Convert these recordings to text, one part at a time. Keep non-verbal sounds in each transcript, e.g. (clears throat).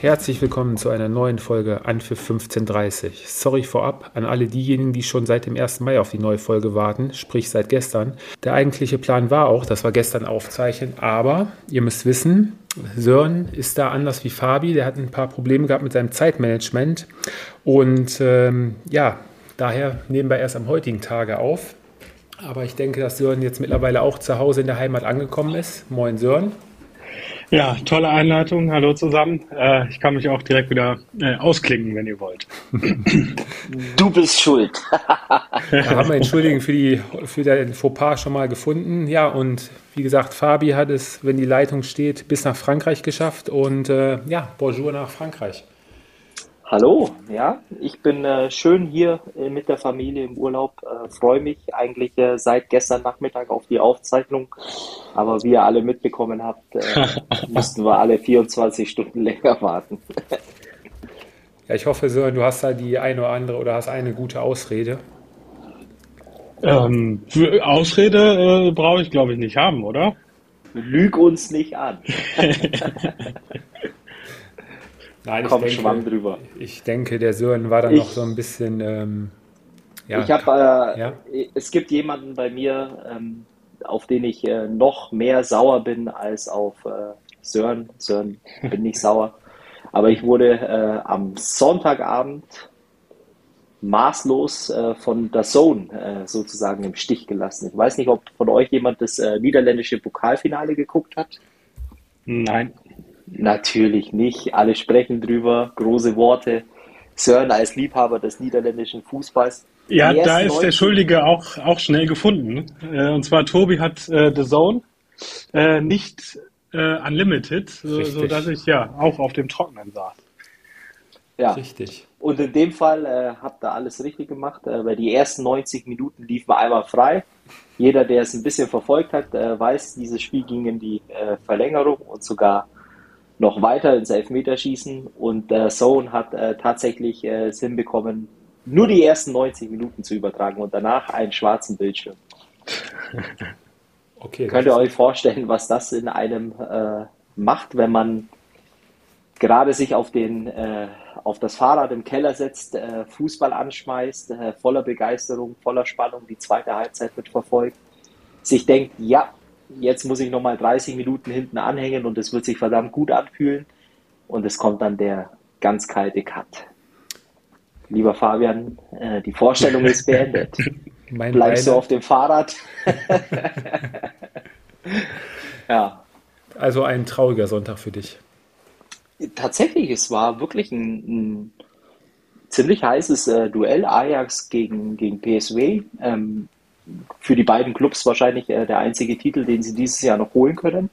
Herzlich willkommen zu einer neuen Folge Anpfiff 1530. Sorry vorab an alle diejenigen, die schon seit dem 1. Mai auf die neue Folge warten, sprich seit gestern. Der eigentliche Plan war auch, dass wir gestern aufzeichnen, aber ihr müsst wissen, Sören ist da anders wie Fabi, der hat ein paar Probleme gehabt mit seinem Zeitmanagement und ähm, ja, daher nehmen wir erst am heutigen Tage auf. Aber ich denke, dass Sören jetzt mittlerweile auch zu Hause in der Heimat angekommen ist. Moin Sören. Ja, tolle Einleitung. Hallo zusammen. Äh, ich kann mich auch direkt wieder äh, ausklingen, wenn ihr wollt. Du bist schuld. (laughs) da haben wir Entschuldigung für, die, für den Fauxpas schon mal gefunden. Ja, und wie gesagt, Fabi hat es, wenn die Leitung steht, bis nach Frankreich geschafft. Und äh, ja, bonjour nach Frankreich. Hallo, ja, ich bin äh, schön hier äh, mit der Familie im Urlaub. Äh, Freue mich eigentlich äh, seit gestern Nachmittag auf die Aufzeichnung. Aber wie ihr alle mitbekommen habt, äh, (laughs) mussten wir alle 24 Stunden länger warten. ja, ich hoffe, Sören, du hast da die eine oder andere oder hast eine gute Ausrede. Ähm, Ausrede äh, brauche ich, glaube ich, nicht haben, oder? Lüg uns nicht an. (laughs) Nein, Komm, ich denke, schwamm drüber. Ich denke, der Sören war dann Ich- noch so ein bisschen. Ähm, ja, ich habe, äh, ja? es gibt jemanden bei mir, ähm, auf den ich äh, noch mehr sauer bin als auf äh, Sören. Sören bin nicht sauer. Aber ich wurde äh, am Sonntagabend maßlos äh, von der Zone äh, sozusagen im Stich gelassen. Ich weiß nicht, ob von euch jemand das äh, niederländische Pokalfinale geguckt hat. Nein. Natürlich nicht. Alle sprechen drüber, große Worte. Sören als Liebhaber des niederländischen Fußballs. Ja, da ist der 90 Schuldige auch, auch schnell gefunden. Äh, und zwar Tobi hat äh, The Zone äh, nicht äh, unlimited, so, Richtig. so dass ich ja auch auf dem Trockenen saß. Ja, Richtig. und in dem Fall äh, habt ihr alles richtig gemacht, äh, weil die ersten 90 Minuten liefen einmal frei. Jeder, der es ein bisschen verfolgt hat, äh, weiß, dieses Spiel ging in die äh, Verlängerung und sogar noch weiter ins Elfmeterschießen. Und der Zone hat äh, tatsächlich äh, es hinbekommen, nur die ersten 90 Minuten zu übertragen und danach einen schwarzen Bildschirm. (laughs) Okay. Könnt ihr euch vorstellen, was das in einem äh, macht, wenn man gerade sich auf, den, äh, auf das Fahrrad im Keller setzt, äh, Fußball anschmeißt, äh, voller Begeisterung, voller Spannung die zweite Halbzeit mitverfolgt, sich denkt, ja, jetzt muss ich nochmal 30 Minuten hinten anhängen und es wird sich verdammt gut anfühlen und es kommt dann der ganz kalte Cut. Lieber Fabian, äh, die Vorstellung ist beendet. (laughs) Mein Bleibst du Beine- auf dem Fahrrad? (laughs) ja, Also ein trauriger Sonntag für dich. tatsächlich, es war wirklich ein, ein ziemlich heißes äh, Duell. Ajax gegen, gegen PSV. Ähm, für die beiden Clubs wahrscheinlich äh, der einzige Titel, den sie dieses Jahr noch holen können.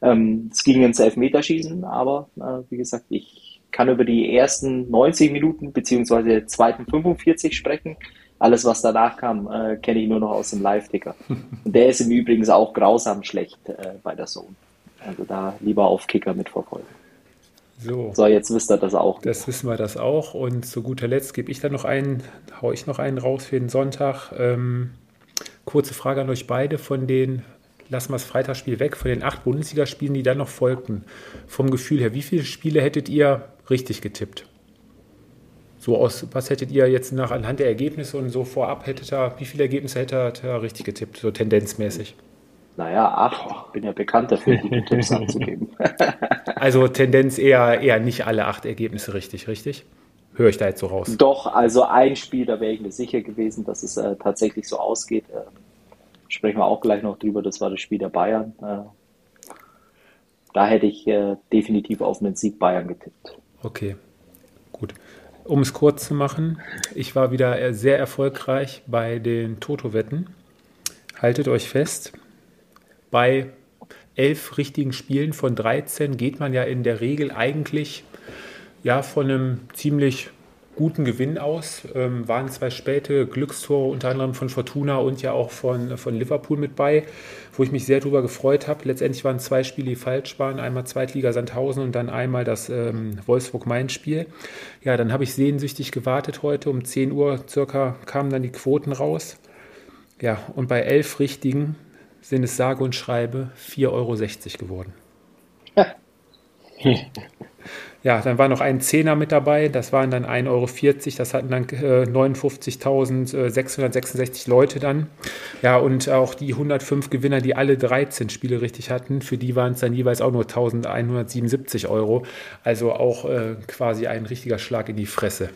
Ähm, es ging ins Elfmeterschießen, aber äh, wie gesagt, ich kann über die ersten 90 Minuten beziehungsweise zweiten 45 sprechen. Alles, was danach kam, äh, kenne ich nur noch aus dem Live-Ticker. (laughs) Und der ist im Übrigen auch grausam schlecht äh, bei der Zone. Also da lieber auf Kicker mitverfolgen. So. So, jetzt wisst ihr das auch. Das wissen wir das auch. Und zu guter Letzt gebe ich dann noch einen, hau ich noch einen raus für den Sonntag. Ähm, kurze Frage an euch beide von den, lassen wir das Freitagsspiel weg, von den acht Bundesligaspielen, die dann noch folgten. Vom Gefühl her, wie viele Spiele hättet ihr richtig getippt? So aus, was hättet ihr jetzt nach anhand der Ergebnisse und so vorab hättet ihr, wie viele Ergebnisse hättet ihr richtig getippt, so tendenzmäßig? Naja, acht. Ich bin ja bekannt dafür, gute Tipps (laughs) anzugeben. Also Tendenz eher, eher nicht alle acht Ergebnisse richtig, richtig? Höre ich da jetzt so raus? Doch, also ein Spiel, da wäre ich mir sicher gewesen, dass es äh, tatsächlich so ausgeht. Äh, sprechen wir auch gleich noch drüber. Das war das Spiel der Bayern. Äh, da hätte ich äh, definitiv auf einen Sieg Bayern getippt. Okay, gut. Um es kurz zu machen, ich war wieder äh, sehr erfolgreich bei den Toto-Wetten. Haltet euch fest, bei elf richtigen Spielen von 13 geht man ja in der Regel eigentlich ja von einem ziemlich guten Gewinn aus. Ähm, waren zwei späte Glückstore, unter anderem von Fortuna und ja auch von, von Liverpool mit bei, wo ich mich sehr darüber gefreut habe. Letztendlich waren zwei Spiele, die falsch waren. Einmal Zweitliga Sandhausen und dann einmal das ähm, Wolfsburg-Main-Spiel. Ja, dann habe ich sehnsüchtig gewartet heute. Um 10 Uhr circa kamen dann die Quoten raus. Ja, und bei elf Richtigen sind es sage und schreibe 4,60 Euro geworden. Ja, (laughs) (laughs) dann war noch ein Zehner mit dabei, das waren dann 1,40 Euro, das hatten dann äh, 59.666 Leute dann. Ja, und auch die 105 Gewinner, die alle 13 Spiele richtig hatten, für die waren es dann jeweils auch nur 1.177 Euro. Also auch äh, quasi ein richtiger Schlag in die Fresse.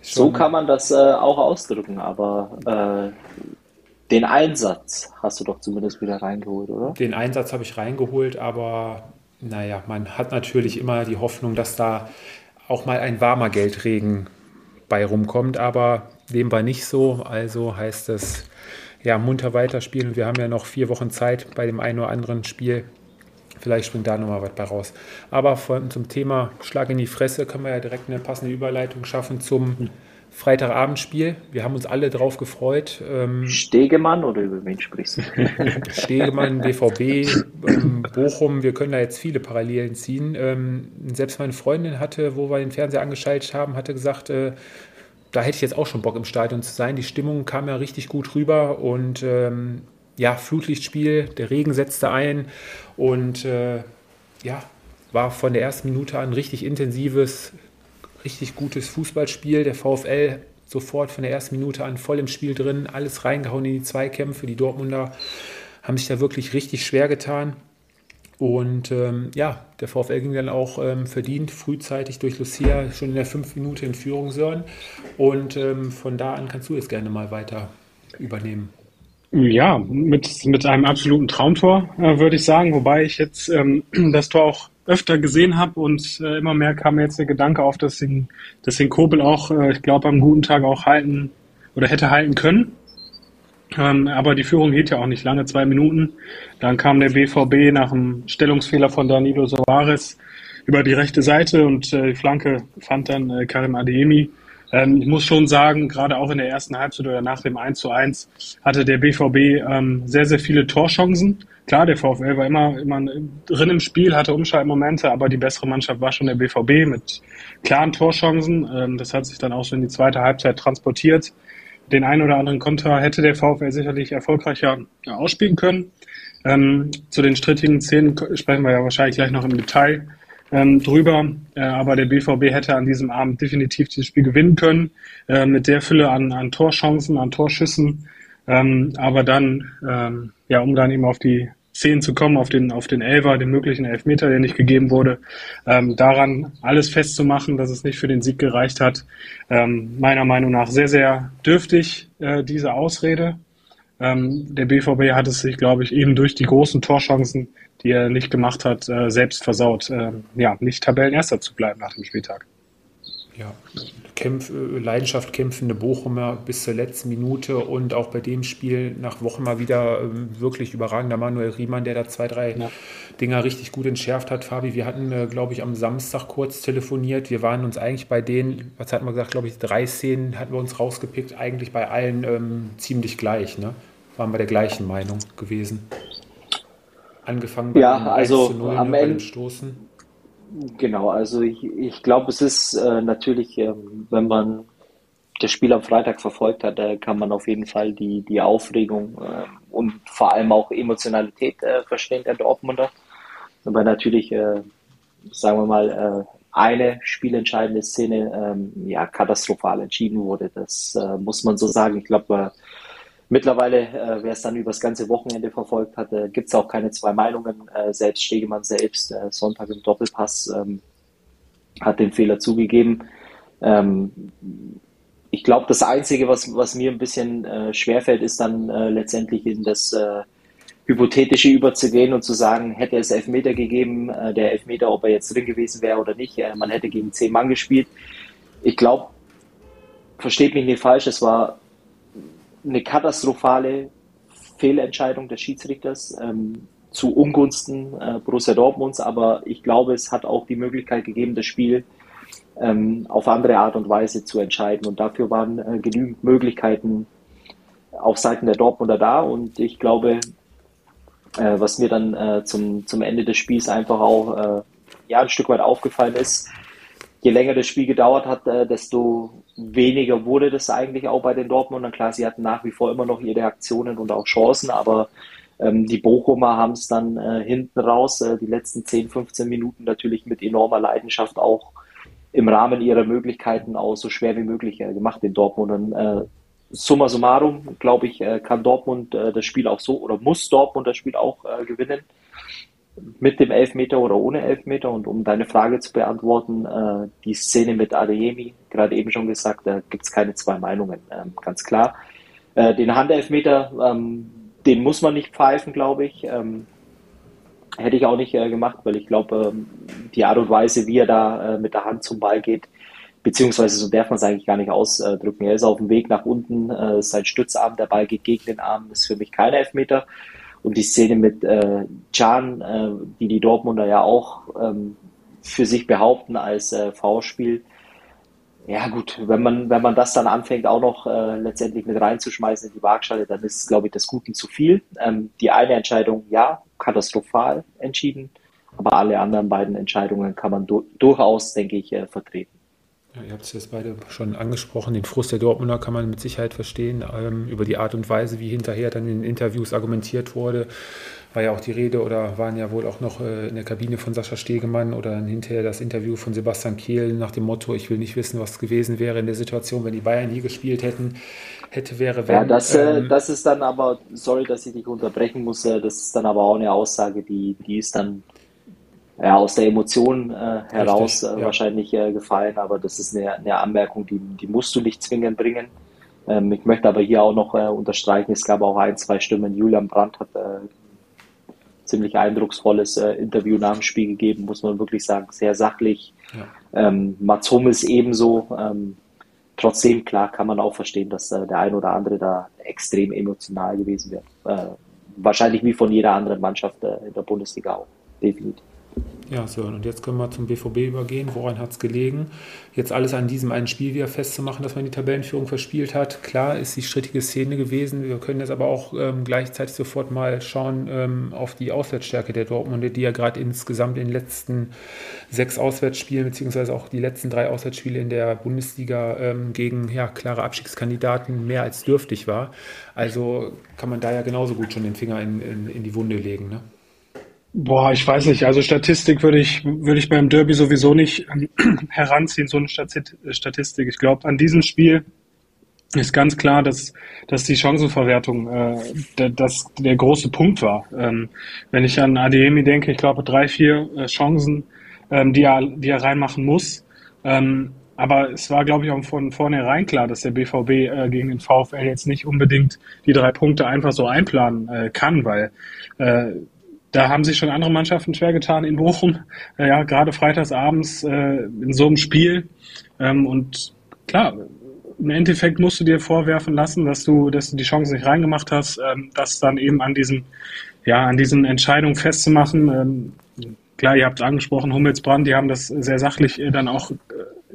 So kann man das äh, auch ausdrücken, aber äh, den Einsatz hast du doch zumindest wieder reingeholt, oder? Den Einsatz habe ich reingeholt, aber naja, man hat natürlich immer die Hoffnung, dass da auch mal ein warmer Geldregen bei rumkommt, aber dem war nicht so. Also heißt es, ja, munter weiterspielen. Wir haben ja noch vier Wochen Zeit bei dem einen oder anderen Spiel. Vielleicht springt da nochmal was bei raus. Aber von, zum Thema Schlag in die Fresse können wir ja direkt eine passende Überleitung schaffen zum Freitagabendspiel. Wir haben uns alle drauf gefreut. Ähm, Stegemann oder über wen sprichst du? (laughs) Stegemann, BVB, ähm, Bochum, wir können da jetzt viele Parallelen ziehen. Ähm, selbst meine Freundin hatte, wo wir den Fernseher angeschaltet haben, hatte gesagt, äh, da hätte ich jetzt auch schon Bock im Stadion zu sein. Die Stimmung kam ja richtig gut rüber und ähm, ja, Flutlichtspiel, der Regen setzte ein und äh, ja, war von der ersten Minute an richtig intensives richtig gutes Fußballspiel. Der VfL sofort von der ersten Minute an voll im Spiel drin, alles reingehauen in die Zweikämpfe. Die Dortmunder haben sich da wirklich richtig schwer getan. Und ähm, ja, der VfL ging dann auch ähm, verdient frühzeitig durch Lucia schon in der fünf Minute in Führung Sören. Und ähm, von da an kannst du es gerne mal weiter übernehmen. Ja, mit, mit einem absoluten Traumtor, äh, würde ich sagen. Wobei ich jetzt ähm, das Tor auch öfter gesehen habe und äh, immer mehr kam mir jetzt der Gedanke auf, dass den, dass den Kobel auch, äh, ich glaube, am guten Tag auch halten oder hätte halten können. Ähm, aber die Führung hielt ja auch nicht lange, zwei Minuten. Dann kam der BVB nach einem Stellungsfehler von Danilo Soares über die rechte Seite und äh, die Flanke fand dann äh, Karim Adeyemi. Ähm, ich muss schon sagen, gerade auch in der ersten Halbzeit oder nach dem 1 zu 1 hatte der BVB ähm, sehr, sehr viele Torchancen. Klar, der VfL war immer, immer drin im Spiel, hatte Umschaltmomente, aber die bessere Mannschaft war schon der BVB mit klaren Torchancen. Ähm, das hat sich dann auch so in die zweite Halbzeit transportiert. Den einen oder anderen Konter hätte der VfL sicherlich erfolgreicher ausspielen können. Ähm, zu den strittigen Szenen sprechen wir ja wahrscheinlich gleich noch im Detail ähm, drüber. Äh, aber der BVB hätte an diesem Abend definitiv dieses Spiel gewinnen können, äh, mit der Fülle an, an Torchancen, an Torschüssen. Ähm, aber dann, ähm, ja, um dann eben auf die Szenen zu kommen, auf den, auf den Elfer, den möglichen Elfmeter, der nicht gegeben wurde, ähm, daran alles festzumachen, dass es nicht für den Sieg gereicht hat. Ähm, meiner Meinung nach sehr, sehr dürftig, äh, diese Ausrede. Ähm, der BVB hat es sich, glaube ich, eben durch die großen Torchancen, die er nicht gemacht hat, äh, selbst versaut, äh, ja, nicht Tabellenerster zu bleiben nach dem Spieltag. Ja, Kämpf, Leidenschaft kämpfende Bochumer bis zur letzten Minute und auch bei dem Spiel nach Wochen mal wieder ähm, wirklich überragender Manuel Riemann, der da zwei, drei ja. Dinger richtig gut entschärft hat. Fabi, wir hatten, äh, glaube ich, am Samstag kurz telefoniert. Wir waren uns eigentlich bei den, was hat man gesagt, glaube ich, drei Szenen hatten wir uns rausgepickt, eigentlich bei allen ähm, ziemlich gleich. Ne? Waren wir der gleichen Meinung gewesen. Angefangen bei ja, also 1 zu 0 am Ende, Stoßen. Genau, also ich, ich glaube, es ist äh, natürlich, äh, wenn man das Spiel am Freitag verfolgt hat, da kann man auf jeden Fall die, die Aufregung äh, und vor allem auch Emotionalität äh, verstehen der Dortmunder. Aber natürlich, äh, sagen wir mal, äh, eine spielentscheidende Szene ähm, ja katastrophal entschieden wurde. Das äh, muss man so sagen. Ich glaube, Mittlerweile, äh, wer es dann über das ganze Wochenende verfolgt hat, äh, gibt es auch keine zwei Meinungen. Äh, selbst Stegemann selbst, äh, Sonntag im Doppelpass, ähm, hat den Fehler zugegeben. Ähm, ich glaube, das Einzige, was, was mir ein bisschen äh, schwerfällt, ist dann äh, letztendlich in das äh, Hypothetische überzugehen und zu sagen, hätte es Elfmeter gegeben, der Elfmeter, ob er jetzt drin gewesen wäre oder nicht, man hätte gegen zehn Mann gespielt. Ich glaube, versteht mich nicht falsch, es war eine katastrophale Fehlentscheidung des Schiedsrichters ähm, zu Ungunsten äh, Borussia Dortmunds, aber ich glaube, es hat auch die Möglichkeit gegeben, das Spiel ähm, auf andere Art und Weise zu entscheiden. Und dafür waren äh, genügend Möglichkeiten auf Seiten der Dortmunder da. Und ich glaube, äh, was mir dann äh, zum, zum Ende des Spiels einfach auch äh, ja, ein Stück weit aufgefallen ist, je länger das Spiel gedauert hat, äh, desto weniger wurde das eigentlich auch bei den Dortmundern. Klar, sie hatten nach wie vor immer noch ihre Aktionen und auch Chancen, aber ähm, die Bochumer haben es dann äh, hinten raus, äh, die letzten 10, 15 Minuten natürlich mit enormer Leidenschaft auch im Rahmen ihrer Möglichkeiten auch so schwer wie möglich äh, gemacht den Dortmundern. Äh, summa summarum, glaube ich, äh, kann Dortmund äh, das Spiel auch so oder muss Dortmund das Spiel auch äh, gewinnen mit dem Elfmeter oder ohne Elfmeter. Und um deine Frage zu beantworten, äh, die Szene mit Adeyemi, gerade eben schon gesagt, da gibt es keine zwei Meinungen, ähm, ganz klar. Äh, den Handelfmeter, ähm, den muss man nicht pfeifen, glaube ich. Ähm, hätte ich auch nicht äh, gemacht, weil ich glaube, ähm, die Art und Weise, wie er da äh, mit der Hand zum Ball geht, beziehungsweise so darf man es eigentlich gar nicht ausdrücken. Er ist auf dem Weg nach unten, äh, sein Stützarm, der Ball geht gegen den Arm, ist für mich kein Elfmeter. Und die Szene mit äh, Can, äh, die die Dortmunder ja auch ähm, für sich behaupten als äh, V-Spiel, ja gut, wenn man, wenn man das dann anfängt, auch noch äh, letztendlich mit reinzuschmeißen in die Waagschale, dann ist es, glaube ich, das Guten zu viel. Ähm, die eine Entscheidung, ja, katastrophal entschieden, aber alle anderen beiden Entscheidungen kann man du durchaus, denke ich, äh, vertreten. Ja, ihr habt es jetzt beide schon angesprochen. Den Frust der Dortmunder kann man mit Sicherheit verstehen. Ähm, über die Art und Weise, wie hinterher dann in Interviews argumentiert wurde, war ja auch die Rede oder waren ja wohl auch noch äh, in der Kabine von Sascha Stegemann oder dann hinterher das Interview von Sebastian Kehl nach dem Motto: Ich will nicht wissen, was gewesen wäre in der Situation, wenn die Bayern hier gespielt hätten. Hätte, wäre, wenn. Ja, das, äh, ähm, das ist dann aber, sorry, dass ich dich unterbrechen muss, äh, das ist dann aber auch eine Aussage, die, die ist dann ja, aus der Emotion äh, heraus Richtig, äh, ja. wahrscheinlich äh, gefallen, aber das ist eine, eine Anmerkung, die, die musst du nicht zwingend bringen. Ähm, ich möchte aber hier auch noch äh, unterstreichen, es gab auch ein, zwei Stimmen. Julian Brandt hat äh, ziemlich eindrucksvolles äh, Interview nach dem Spiel gegeben, muss man wirklich sagen, sehr sachlich. Ja. Ähm, Mats Hummels ebenso. Ähm, trotzdem, klar, kann man auch verstehen, dass äh, der ein oder andere da extrem emotional gewesen wäre. Äh, wahrscheinlich wie von jeder anderen Mannschaft äh, in der Bundesliga auch, definitiv. Ja, so, und jetzt können wir zum BVB übergehen. Woran hat es gelegen? Jetzt alles an diesem einen Spiel wieder festzumachen, dass man die Tabellenführung verspielt hat. Klar ist die strittige Szene gewesen. Wir können jetzt aber auch ähm, gleichzeitig sofort mal schauen ähm, auf die Auswärtsstärke der Dortmunder, die ja gerade insgesamt in den letzten sechs Auswärtsspielen, beziehungsweise auch die letzten drei Auswärtsspiele in der Bundesliga ähm, gegen ja, klare Abstiegskandidaten mehr als dürftig war. Also kann man da ja genauso gut schon den Finger in, in, in die Wunde legen. Ne? Boah, ich weiß nicht. Also Statistik würde ich, würde ich beim Derby sowieso nicht ähm, (clears throat) heranziehen, so eine Statistik. Ich glaube, an diesem Spiel ist ganz klar, dass, dass die Chancenverwertung äh, der, das der große Punkt war. Ähm, wenn ich an Ademi denke, ich glaube drei, vier äh, Chancen, ähm, die, er, die er reinmachen muss. Ähm, aber es war, glaube ich, auch von vornherein klar, dass der BVB äh, gegen den VfL jetzt nicht unbedingt die drei Punkte einfach so einplanen äh, kann, weil äh, da haben sich schon andere Mannschaften schwer getan in Bochum, äh, ja, gerade freitagsabends äh, in so einem Spiel. Ähm, und klar, im Endeffekt musst du dir vorwerfen lassen, dass du, dass du die Chance nicht reingemacht hast, ähm, das dann eben an diesen, ja, an diesen Entscheidungen festzumachen. Ähm, klar, ihr habt es angesprochen, Hummelsbrand, die haben das sehr sachlich äh, dann auch äh,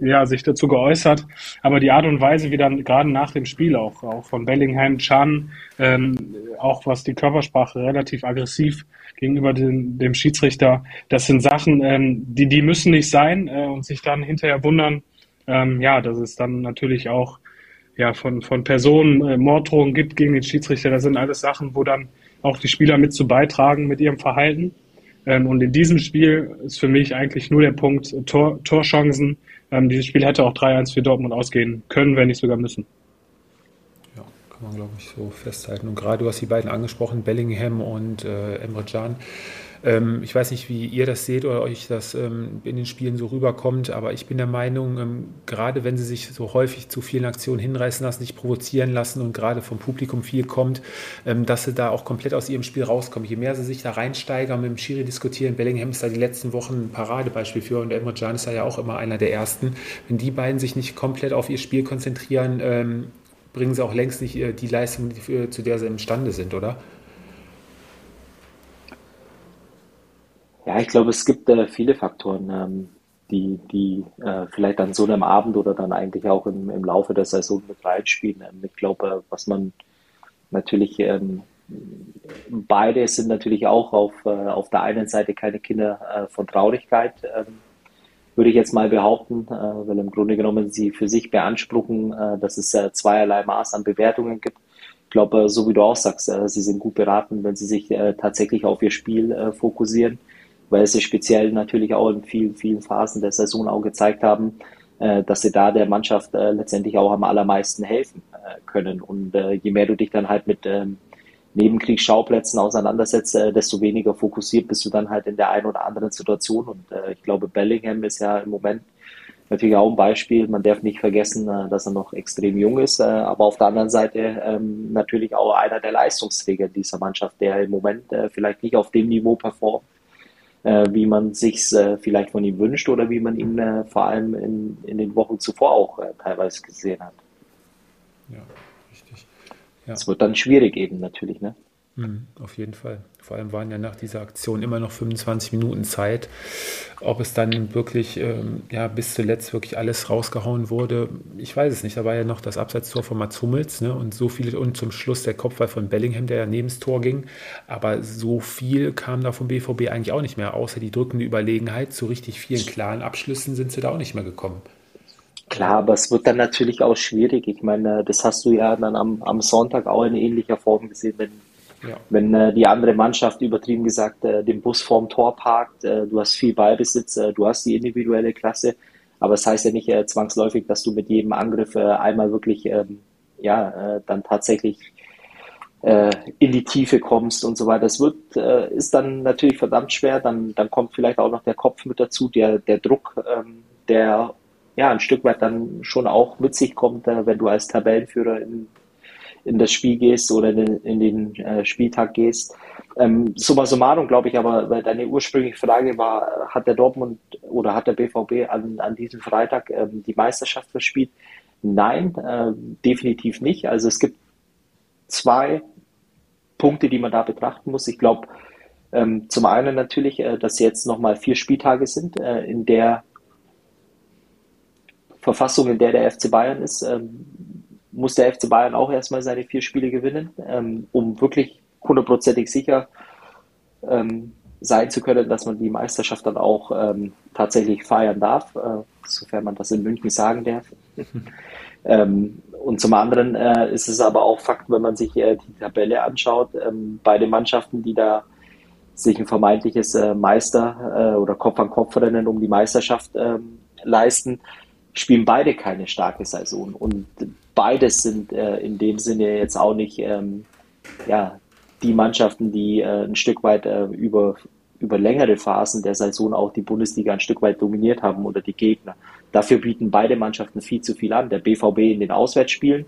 ja, sich dazu geäußert. Aber die Art und Weise, wie dann gerade nach dem Spiel auch, auch von Bellingham, Chan, ähm, auch was die Körpersprache relativ aggressiv gegenüber dem, dem Schiedsrichter, das sind Sachen, ähm, die, die müssen nicht sein äh, und sich dann hinterher wundern, ähm, ja, dass es dann natürlich auch ja, von, von Personen äh, Morddrohungen gibt gegen den Schiedsrichter. Das sind alles Sachen, wo dann auch die Spieler mit zu beitragen mit ihrem Verhalten. Ähm, und in diesem Spiel ist für mich eigentlich nur der Punkt Tor, Torchancen. Ähm, dieses Spiel hätte auch 3-1 für Dortmund ausgehen können, wenn nicht sogar müssen. Ja, kann man glaube ich so festhalten. Und gerade du hast die beiden angesprochen, Bellingham und äh, Emre Can. Ähm, ich weiß nicht, wie ihr das seht oder euch das ähm, in den Spielen so rüberkommt, aber ich bin der Meinung, ähm, gerade wenn sie sich so häufig zu vielen Aktionen hinreißen lassen, sich provozieren lassen und gerade vom Publikum viel kommt, dass sie da auch komplett aus ihrem Spiel rauskommen. Je mehr sie sich da reinsteigern, mit dem Schiri diskutieren, Bellingham ist da die letzten Wochen ein Paradebeispiel für und Emre Can ist da ja auch immer einer der ersten. Wenn die beiden sich nicht komplett auf ihr Spiel konzentrieren, bringen sie auch längst nicht äh, die Leistung, zu der sie imstande sind, oder? Ja, ich glaube, es gibt äh, viele Faktoren. Ähm, die, die äh, vielleicht an so einem Abend oder dann eigentlich auch im, im Laufe der Saison mit reinspielen. Ähm, ich glaube, was man natürlich, ähm, beide sind natürlich auch auf, äh, auf der einen Seite keine Kinder äh, von Traurigkeit, ähm, würde ich jetzt mal behaupten, äh, weil im Grunde genommen sie für sich beanspruchen, äh, dass es zweierlei Maß an Bewertungen gibt. Ich glaube, so wie du auch sagst, sie sind gut beraten, wenn sie sich tatsächlich auf ihr Spiel fokussieren weil sie speziell natürlich auch in vielen, vielen Phasen der Saison auch gezeigt haben, äh, dass sie da der Mannschaft äh, letztendlich auch am allermeisten helfen äh, können. Und je mehr du dich dann halt mit ähm, Nebenkriegsschauplätzen auseinandersetzt, desto weniger fokussiert bist du dann halt in der einen oder anderen Situation. Und ich glaube, Bellingham ist ja im Moment natürlich auch ein Beispiel. Man darf nicht vergessen, dass er noch extrem jung ist, aber auf der anderen Seite ähm, natürlich auch einer der Leistungsträger dieser Mannschaft, der im Moment vielleicht nicht auf dem Niveau performt, wie man sich äh, vielleicht von ihm wünscht oder wie man ihn äh, vor allem in, in den Wochen zuvor auch äh, teilweise gesehen hat. Ja, richtig. Es ja. wird dann schwierig eben natürlich, ne? Mhm, auf jeden Fall. Vor allem waren ja nach dieser Aktion immer noch 25 Minuten Zeit. Ob es dann wirklich ähm, ja, bis zuletzt wirklich alles rausgehauen wurde, ich weiß es nicht. Da war ja noch das Abseitstor von Mats Hummels ne? und so viel und zum Schluss der Kopfball von Bellingham, der ja neben das Tor ging. Aber so viel kam da vom BVB eigentlich auch nicht mehr, außer die drückende Überlegenheit. Zu richtig vielen klaren Abschlüssen sind sie da auch nicht mehr gekommen. Klar, aber es wird dann natürlich auch schwierig. Ich meine, das hast du ja dann am, am Sonntag auch in ähnlicher Form gesehen, wenn ja. Wenn äh, die andere Mannschaft übertrieben gesagt äh, den Bus vorm Tor parkt, äh, du hast viel Ballbesitz, äh, du hast die individuelle Klasse, aber es das heißt ja nicht äh, zwangsläufig, dass du mit jedem Angriff äh, einmal wirklich ähm, ja dann tatsächlich in die Tiefe kommst und so weiter. Das wird ist dann natürlich verdammt schwer. Dann dann kommt vielleicht auch noch der Kopf mit dazu, der der Druck, ähm, der ja ein Stück weit dann schon auch mit sich kommt, wenn du als Tabellenführer in in das Spiel gehst oder in den, äh, Spieltag gehst. Ähm, summa summarum glaube ich aber, weil deine ursprüngliche Frage war, hat der Dortmund oder hat der BVB an, an diesem Freitag ähm, die Meisterschaft verspielt? Nein, äh, definitiv nicht. Also es gibt zwei Punkte, die man da betrachten muss. Ich glaube, ähm, zum einen natürlich, äh, dass jetzt nochmal vier Spieltage sind, äh, in der Verfassung, in der der FC Bayern ist. Ähm, muss der FC Bayern auch erstmal seine vier Spiele gewinnen, ähm, um wirklich hundertprozentig sicher ähm, sein zu können, dass man die Meisterschaft dann auch ähm, tatsächlich feiern darf, äh, sofern man das in München sagen darf. (laughs) Ähm, und zum anderen äh, ist es aber auch Fakt, wenn man sich äh, die Tabelle anschaut, ähm, beide Mannschaften, die da sich ein vermeintliches äh, Meister äh, oder Kopf-an-Kopf-Rennen um die Meisterschaft ähm, leisten, spielen beide keine starke Saison. Und beides sind äh, in dem Sinne jetzt auch nicht ähm, ja, die Mannschaften, die äh, ein Stück weit äh, über, über längere Phasen der Saison auch die Bundesliga ein Stück weit dominiert haben oder die Gegner. Dafür bieten beide Mannschaften viel zu viel an. Der BVB in den Auswärtsspielen,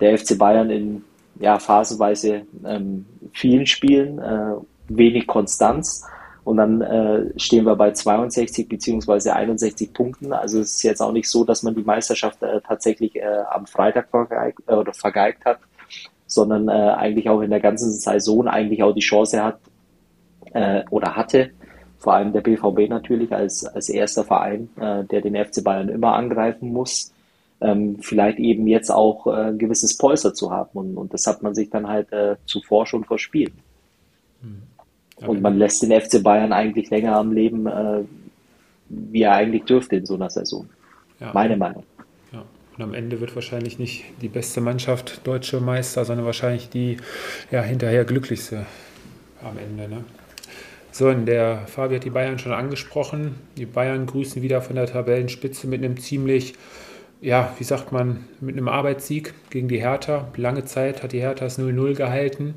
der FC Bayern in ja, phasenweise ähm, vielen Spielen, äh, wenig Konstanz. Und dann äh, stehen wir bei 62 beziehungsweise 61 Punkten. Also es ist jetzt auch nicht so, dass man die Meisterschaft äh, tatsächlich äh, am Freitag vergeigt, äh, oder vergeigt hat, sondern äh, eigentlich auch in der ganzen Saison eigentlich auch die Chance hat äh, oder hatte, vor allem der BVB natürlich als, als erster Verein, äh, der den FC Bayern immer angreifen muss, ähm, vielleicht eben jetzt auch äh, ein gewisses Polster zu haben. Und, und das hat man sich dann halt äh, zuvor schon verspielt. Mhm. Und man lässt den FC Bayern eigentlich länger am Leben, äh, wie er eigentlich dürfte in so einer Saison. Ja. Meine Meinung. Ja. Und am Ende wird wahrscheinlich nicht die beste Mannschaft deutsche Meister, sondern wahrscheinlich die ja, hinterher glücklichste am Ende. Ne? So, der Fabi hat die Bayern schon angesprochen. Die Bayern grüßen wieder von der Tabellenspitze mit einem ziemlich, ja, wie sagt man, mit einem Arbeitssieg gegen die Hertha. Lange Zeit hat die Hertha das 0-0 gehalten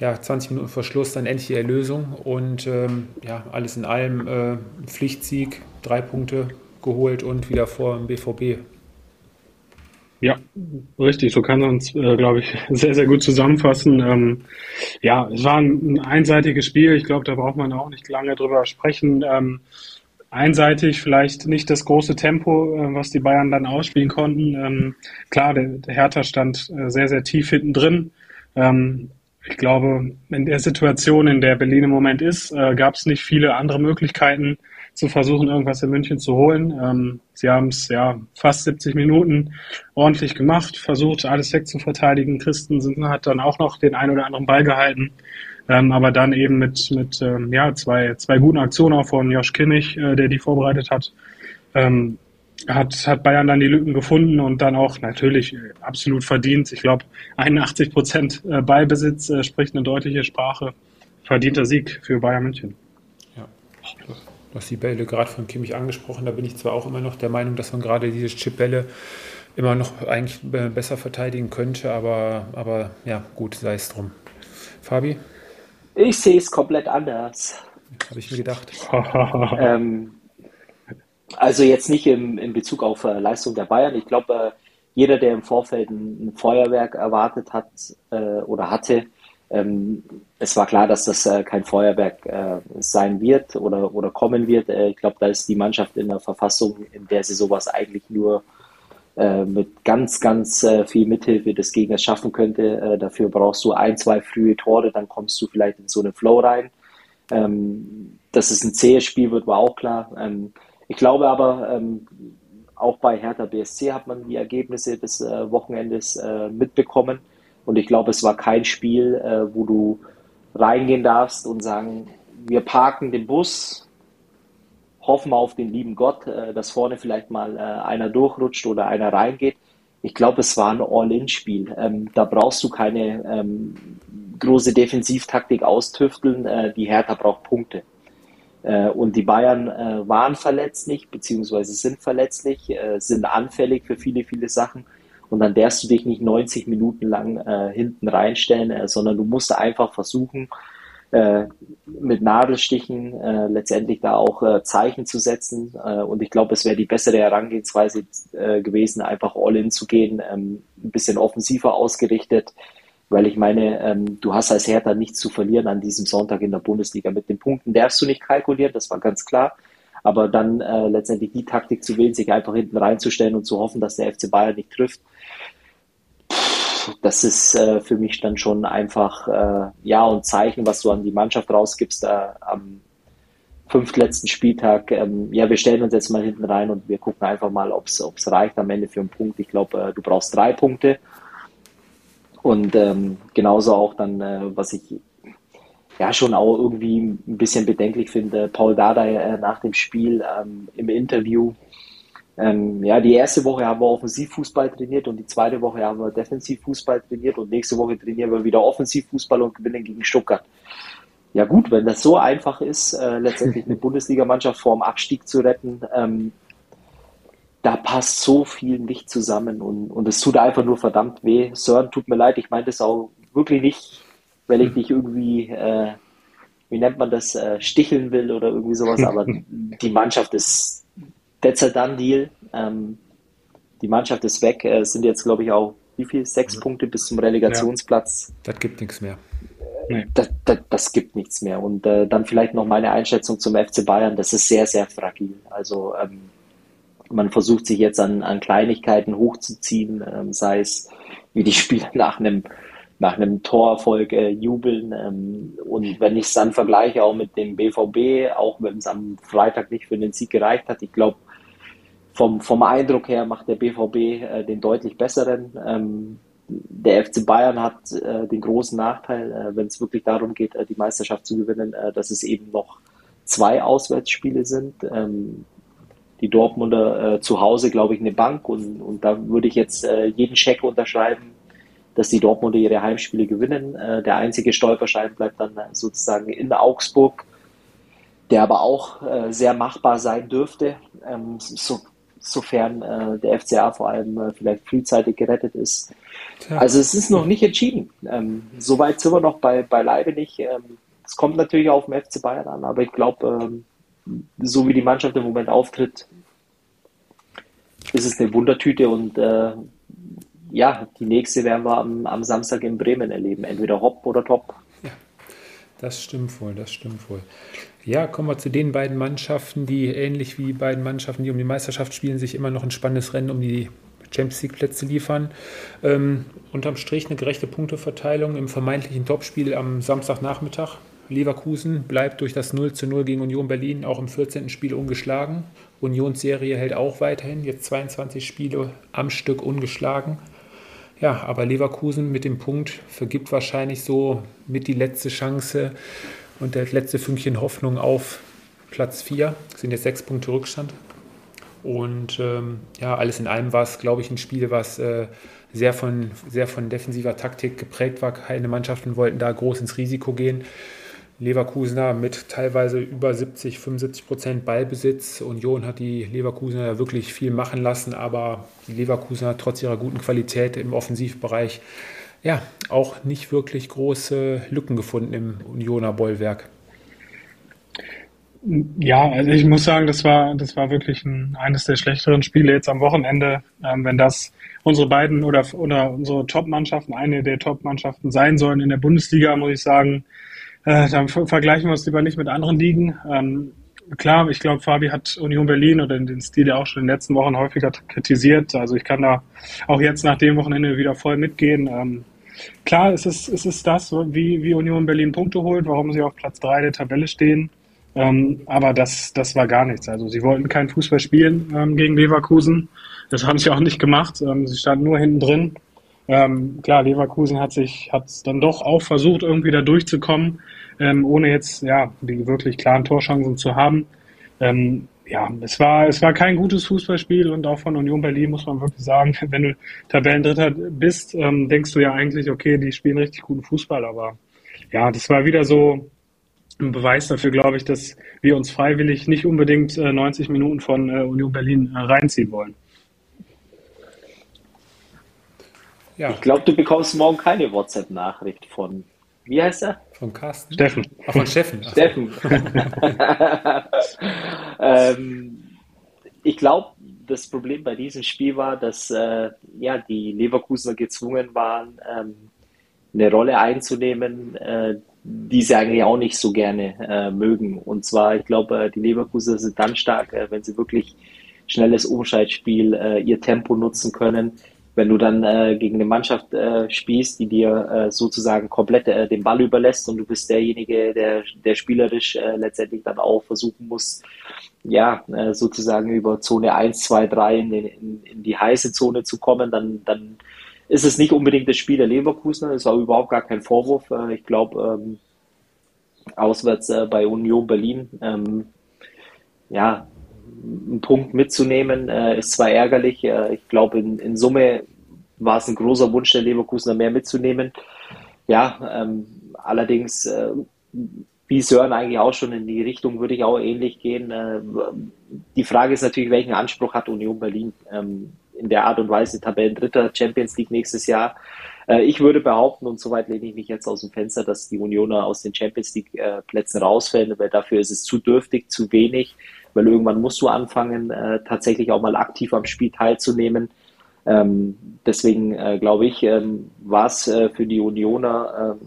ja, 20 Minuten vor Schluss dann endlich die Erlösung und ähm, ja, alles in allem äh, Pflichtsieg, drei Punkte geholt und wieder vor dem BVB. Ja, richtig, so kann man es, äh, glaube ich, (laughs) sehr, sehr gut zusammenfassen. Ähm, ja, es war ein, ein einseitiges Spiel, ich glaube, da braucht man auch nicht lange drüber sprechen. Ähm, einseitig vielleicht nicht das große Tempo, äh, was die Bayern dann ausspielen konnten. Ähm, klar, der, der Hertha stand äh, sehr, sehr tief hinten drin. Ähm, ich glaube, in der Situation, in der Berlin im Moment ist, äh, gab es nicht viele andere Möglichkeiten, zu versuchen, irgendwas in München zu holen. Ähm, sie haben es ja fast 70 Minuten ordentlich gemacht, versucht, alles wegzuverteidigen. Christensen hat dann auch noch den einen oder anderen Ball gehalten. Ähm, aber dann eben mit, mit ähm, ja, zwei, zwei guten Aktionen auch von Josh Kimmich, äh, der die vorbereitet hat, ähm, hat, hat Bayern dann die Lücken gefunden und dann auch natürlich absolut verdient. Ich glaube, 81 Prozent äh, Ballbesitz äh, spricht eine deutliche Sprache. Verdienter Sieg für Bayern München. Ja, du hast die Bälle gerade von Kimmich angesprochen. Da bin ich zwar auch immer noch der Meinung, dass man gerade diese Chipbälle immer noch eigentlich besser verteidigen könnte, aber, aber ja, gut, sei es drum. Fabi? Ich sehe es komplett anders. Habe ich mir gedacht. (laughs) ähm, also jetzt nicht im, in Bezug auf äh, Leistung der Bayern. Ich glaube, äh, jeder, der im Vorfeld ein, ein Feuerwerk erwartet hat äh, oder hatte, ähm, es war klar, dass das äh, kein Feuerwerk äh, sein wird oder, oder kommen wird. Äh, ich glaube, da ist die Mannschaft in der Verfassung, in der sie sowas eigentlich nur mit ganz, ganz viel Mithilfe des Gegners schaffen könnte. dafür brauchst du ein, zwei frühe Tore, dann kommst du vielleicht in so einen Flow rein. Ähm, dass es ein zähes Spiel wird, war auch klar. Ähm, ich glaube aber, ähm, auch bei Hertha BSC hat man die Ergebnisse des äh, Wochenendes äh, mitbekommen. Und ich glaube, es war kein Spiel, äh, wo du reingehen darfst und sagen, wir parken den Bus, hoffen auf den lieben Gott, äh, dass vorne vielleicht mal äh, einer durchrutscht oder einer reingeht. Ich glaube, es war ein All-In-Spiel. Ähm, da brauchst du keine ähm, große Defensivtaktik austüfteln. Äh, die Hertha braucht Punkte. Äh, und die Bayern äh, waren verletzlich, beziehungsweise sind verletzlich, äh, sind anfällig für viele, viele Sachen. Und dann darfst du dich nicht 90 Minuten lang hinten reinstellen, sondern du musst einfach versuchen, mit Nadelstichen letztendlich da auch Zeichen zu setzen. Und ich glaube, es wäre die bessere Herangehensweise gewesen, einfach all in zu gehen, ähm, ein bisschen offensiver ausgerichtet, weil ich meine, ähm, du hast als Hertha nichts zu verlieren an diesem Sonntag in der Bundesliga. Mit den Punkten darfst du nicht kalkulieren, das war ganz klar. Aber dann äh, letztendlich die Taktik zu wählen, sich einfach hinten reinzustellen und zu hoffen, dass der FC Bayern nicht trifft, das ist äh, für mich dann schon einfach äh, ja und Zeichen, was du an die Mannschaft rausgibst äh, am fünftletzten Spieltag. Ähm, ja, wir stellen uns jetzt mal hinten rein und wir gucken einfach mal, ob es reicht am Ende für einen Punkt. Ich glaube, äh, du brauchst drei Punkte und ähm, genauso auch dann, äh, was ich ja schon auch irgendwie ein bisschen bedenklich finde, Paul Dada äh, nach dem Spiel ähm, im Interview. Ähm, ja, die erste Woche haben wir Offensivfußball trainiert und die zweite Woche haben wir Defensivfußball trainiert und nächste Woche trainieren wir wieder Offensivfußball und gewinnen gegen Stuttgart. Ja gut, wenn das so einfach ist, äh, letztendlich eine (laughs) Bundesligamannschaft vor dem Abstieg zu retten, ähm, da passt so viel nicht zusammen und, und es tut einfach nur verdammt weh. Sören, tut mir leid, ich meine das auch wirklich nicht, weil ich dich irgendwie, äh, wie nennt man das, äh, sticheln will oder irgendwie sowas, aber (laughs) die Mannschaft ist, that's a done deal. Ähm, die Mannschaft ist weg. Es sind jetzt, glaube ich, auch wie viel? Sechs mhm. Punkte bis zum Relegationsplatz. Ja, das gibt nichts mehr. Nee. Das, das, das, gibt nichts mehr. Und äh, dann vielleicht noch meine Einschätzung zum FC Bayern. Das ist sehr, sehr fragil. Also ähm, man versucht sich jetzt an, an Kleinigkeiten hochzuziehen, ähm, sei es wie die Spieler (laughs) nach einem nach einem Torerfolg äh, jubeln. Ähm, und wenn ich es dann vergleiche auch mit dem BVB, auch wenn es am Freitag nicht für den Sieg gereicht hat, ich glaube, vom, vom Eindruck her macht der BVB äh, den deutlich besseren. Ähm, der FC Bayern hat äh, den großen Nachteil, äh, wenn es wirklich darum geht, äh, die Meisterschaft zu gewinnen, äh, dass es eben noch zwei Auswärtsspiele sind. Ähm, die Dortmunder äh, zu Hause, glaube ich, eine Bank und, und da würde ich jetzt äh, jeden Scheck unterschreiben, dass die Dortmunder ihre Heimspiele gewinnen. Äh, der einzige Stolperschein bleibt dann sozusagen in Augsburg, der aber auch äh, sehr machbar sein dürfte, ähm, so, sofern äh, der FCA vor allem äh, vielleicht frühzeitig gerettet ist. Ja. Also es ist noch nicht entschieden. Ähm, Soweit sind wir noch bei, beileibe nicht. Ähm, es kommt natürlich auf den FC Bayern an, aber ich glaube, ähm, so wie die Mannschaft im Moment auftritt, ist es eine Wundertüte und äh, ja, die nächste werden wir am, am Samstag in Bremen erleben. Entweder Hopp oder Top. Ja, das stimmt wohl, das stimmt wohl. Ja, kommen wir zu den beiden Mannschaften, die ähnlich wie beiden Mannschaften, die um die Meisterschaft spielen, sich immer noch ein spannendes Rennen um die Champions League Plätze liefern. Ähm, unterm Strich eine gerechte Punkteverteilung im vermeintlichen Topspiel am Samstagnachmittag Leverkusen bleibt durch das 0 zu 0 gegen Union Berlin auch im 14. Spiel ungeschlagen. Unionsserie hält auch weiterhin, jetzt 22 Spiele am Stück ungeschlagen. Ja, aber Leverkusen mit dem Punkt vergibt wahrscheinlich so mit die letzte Chance und das letzte Fünkchen Hoffnung auf Platz 4. Sind jetzt sechs Punkte Rückstand. Und ähm, ja, alles in allem war es, glaube ich, ein Spiel, was äh, sehr, von, sehr von defensiver Taktik geprägt war. Keine Mannschaften wollten da groß ins Risiko gehen. Leverkusener mit teilweise über 70, 75 Prozent Ballbesitz. Union hat die Leverkusener wirklich viel machen lassen, aber die Leverkusener trotz ihrer guten Qualität im Offensivbereich ja auch nicht wirklich große Lücken gefunden im Unioner Bollwerk. Ja, also ich muss sagen, das war, das war wirklich ein, eines der schlechteren Spiele jetzt am Wochenende. Ähm, wenn das unsere beiden oder, oder unsere Top-Mannschaften, eine der Top-Mannschaften sein sollen in der Bundesliga, muss ich sagen, äh, dann vergleichen wir uns lieber nicht mit anderen Ligen. Ähm, klar, ich glaube, Fabi hat Union Berlin oder den Stil ja auch schon in den letzten Wochen häufiger kritisiert. Also ich kann da auch jetzt nach dem Wochenende wieder voll mitgehen. Ähm, klar, es ist, es ist das, wie, wie Union Berlin Punkte holt, warum sie auf Platz drei der Tabelle stehen. Ähm, aber das, das war gar nichts. Also sie wollten keinen Fußball spielen ähm, gegen Leverkusen. Das haben sie auch nicht gemacht. Ähm, sie standen nur hinten drin. Ähm, klar, Leverkusen hat sich hat dann doch auch versucht, irgendwie da durchzukommen, ähm, ohne jetzt ja die wirklich klaren Torchancen zu haben. Ähm, ja, es war es war kein gutes Fußballspiel und auch von Union Berlin muss man wirklich sagen, (laughs) wenn du Tabellendritter bist, ähm, denkst du ja eigentlich, okay, die spielen richtig guten Fußball, aber ja, das war wieder so ein Beweis dafür, glaube ich, dass wir uns freiwillig nicht unbedingt äh, 90 Minuten von äh, Union Berlin äh, reinziehen wollen. Ja. Ich glaube, du bekommst morgen keine WhatsApp-Nachricht von, wie heißt er? Von Carsten. Steffen. Ach, von Steffen. Steffen. (laughs) ähm, ich glaube, das Problem bei diesem Spiel war, dass äh, ja, die Leverkusener gezwungen waren, ähm, eine Rolle einzunehmen, äh, die sie eigentlich auch nicht so gerne äh, mögen. Und zwar, ich glaube, äh, die Leverkusener sind dann stark, äh, wenn sie wirklich schnelles Umschaltspiel, äh, ihr Tempo nutzen können, wenn du dann äh, gegen eine Mannschaft äh, spielst, die dir äh, sozusagen komplett äh, den Ball überlässt und du bist derjenige, der, der spielerisch äh, letztendlich dann auch versuchen muss, ja, äh, sozusagen über Zone 1, 2, 3 in, den, in, in die heiße Zone zu kommen, dann, dann ist es nicht unbedingt das Spiel der Leverkusener, ist auch überhaupt gar kein Vorwurf. Äh, ich glaube, ähm, auswärts äh, bei Union Berlin, ähm, ja, einen Punkt mitzunehmen, äh, ist zwar ärgerlich. Äh, ich glaube, in, in, Summe war es ein großer Wunsch der Leverkusener, mehr mitzunehmen. Ja, ähm, allerdings, äh, wie Sören eigentlich auch schon in die Richtung, würde ich auch ähnlich gehen. Äh, die Frage ist natürlich, welchen Anspruch hat Union Berlin ähm, in der Art und Weise Tabellendritter Champions League nächstes Jahr? Äh, ich würde behaupten, und soweit lehne ich mich jetzt aus dem Fenster, dass die Unioner aus den Champions League äh, Plätzen rausfällen, weil dafür ist es zu dürftig, zu wenig weil irgendwann musst du anfangen, äh, tatsächlich auch mal aktiv am Spiel teilzunehmen. Ähm, deswegen äh, glaube ich, ähm, war es äh, für die Unioner ähm,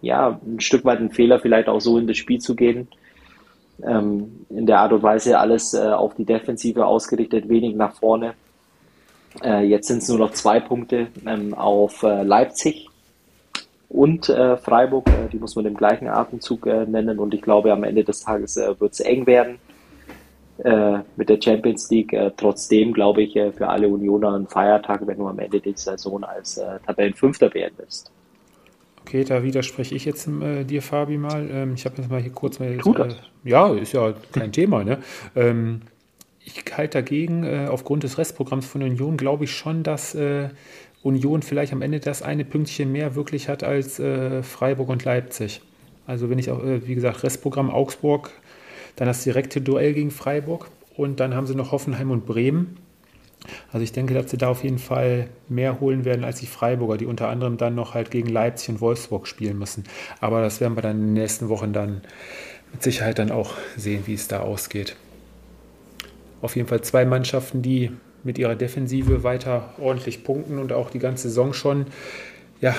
ja ein Stück weit ein Fehler, vielleicht auch so in das Spiel zu gehen. Ähm, in der Art und Weise alles äh, auf die Defensive ausgerichtet, wenig nach vorne. Äh, jetzt sind es nur noch zwei Punkte ähm, auf äh, Leipzig und äh, Freiburg, äh, die muss man im gleichen Atemzug äh, nennen und ich glaube, am Ende des Tages wird es eng werden äh, mit der Champions League. Äh, trotzdem glaube ich äh, für alle Unioner ein Feiertag, wenn du am Ende die Saison als Tabellenfünfter beendest. Okay, da widerspreche ich jetzt dir, Fabi, mal. Ähm, ich habe jetzt mal hier kurz mal. Tu das. ja, ist ja kein Thema, ne? Ähm, ich halte dagegen, aufgrund des Restprogramms von Union, glaube ich schon, dass Union vielleicht am Ende das eine Pünktchen mehr wirklich hat als Freiburg und Leipzig. Also wenn ich auch, wie gesagt, Restprogramm Augsburg dann das direkte Duell gegen Freiburg und dann haben sie noch Hoffenheim und Bremen. Also ich denke, dass sie da auf jeden Fall mehr holen werden als die Freiburger, die unter anderem dann noch halt gegen Leipzig und Wolfsburg spielen müssen. Aber das werden wir dann in den nächsten Wochen dann mit Sicherheit dann auch sehen, wie es da ausgeht. Auf jeden Fall zwei Mannschaften, die mit ihrer Defensive weiter ordentlich punkten und auch die ganze Saison schon ja,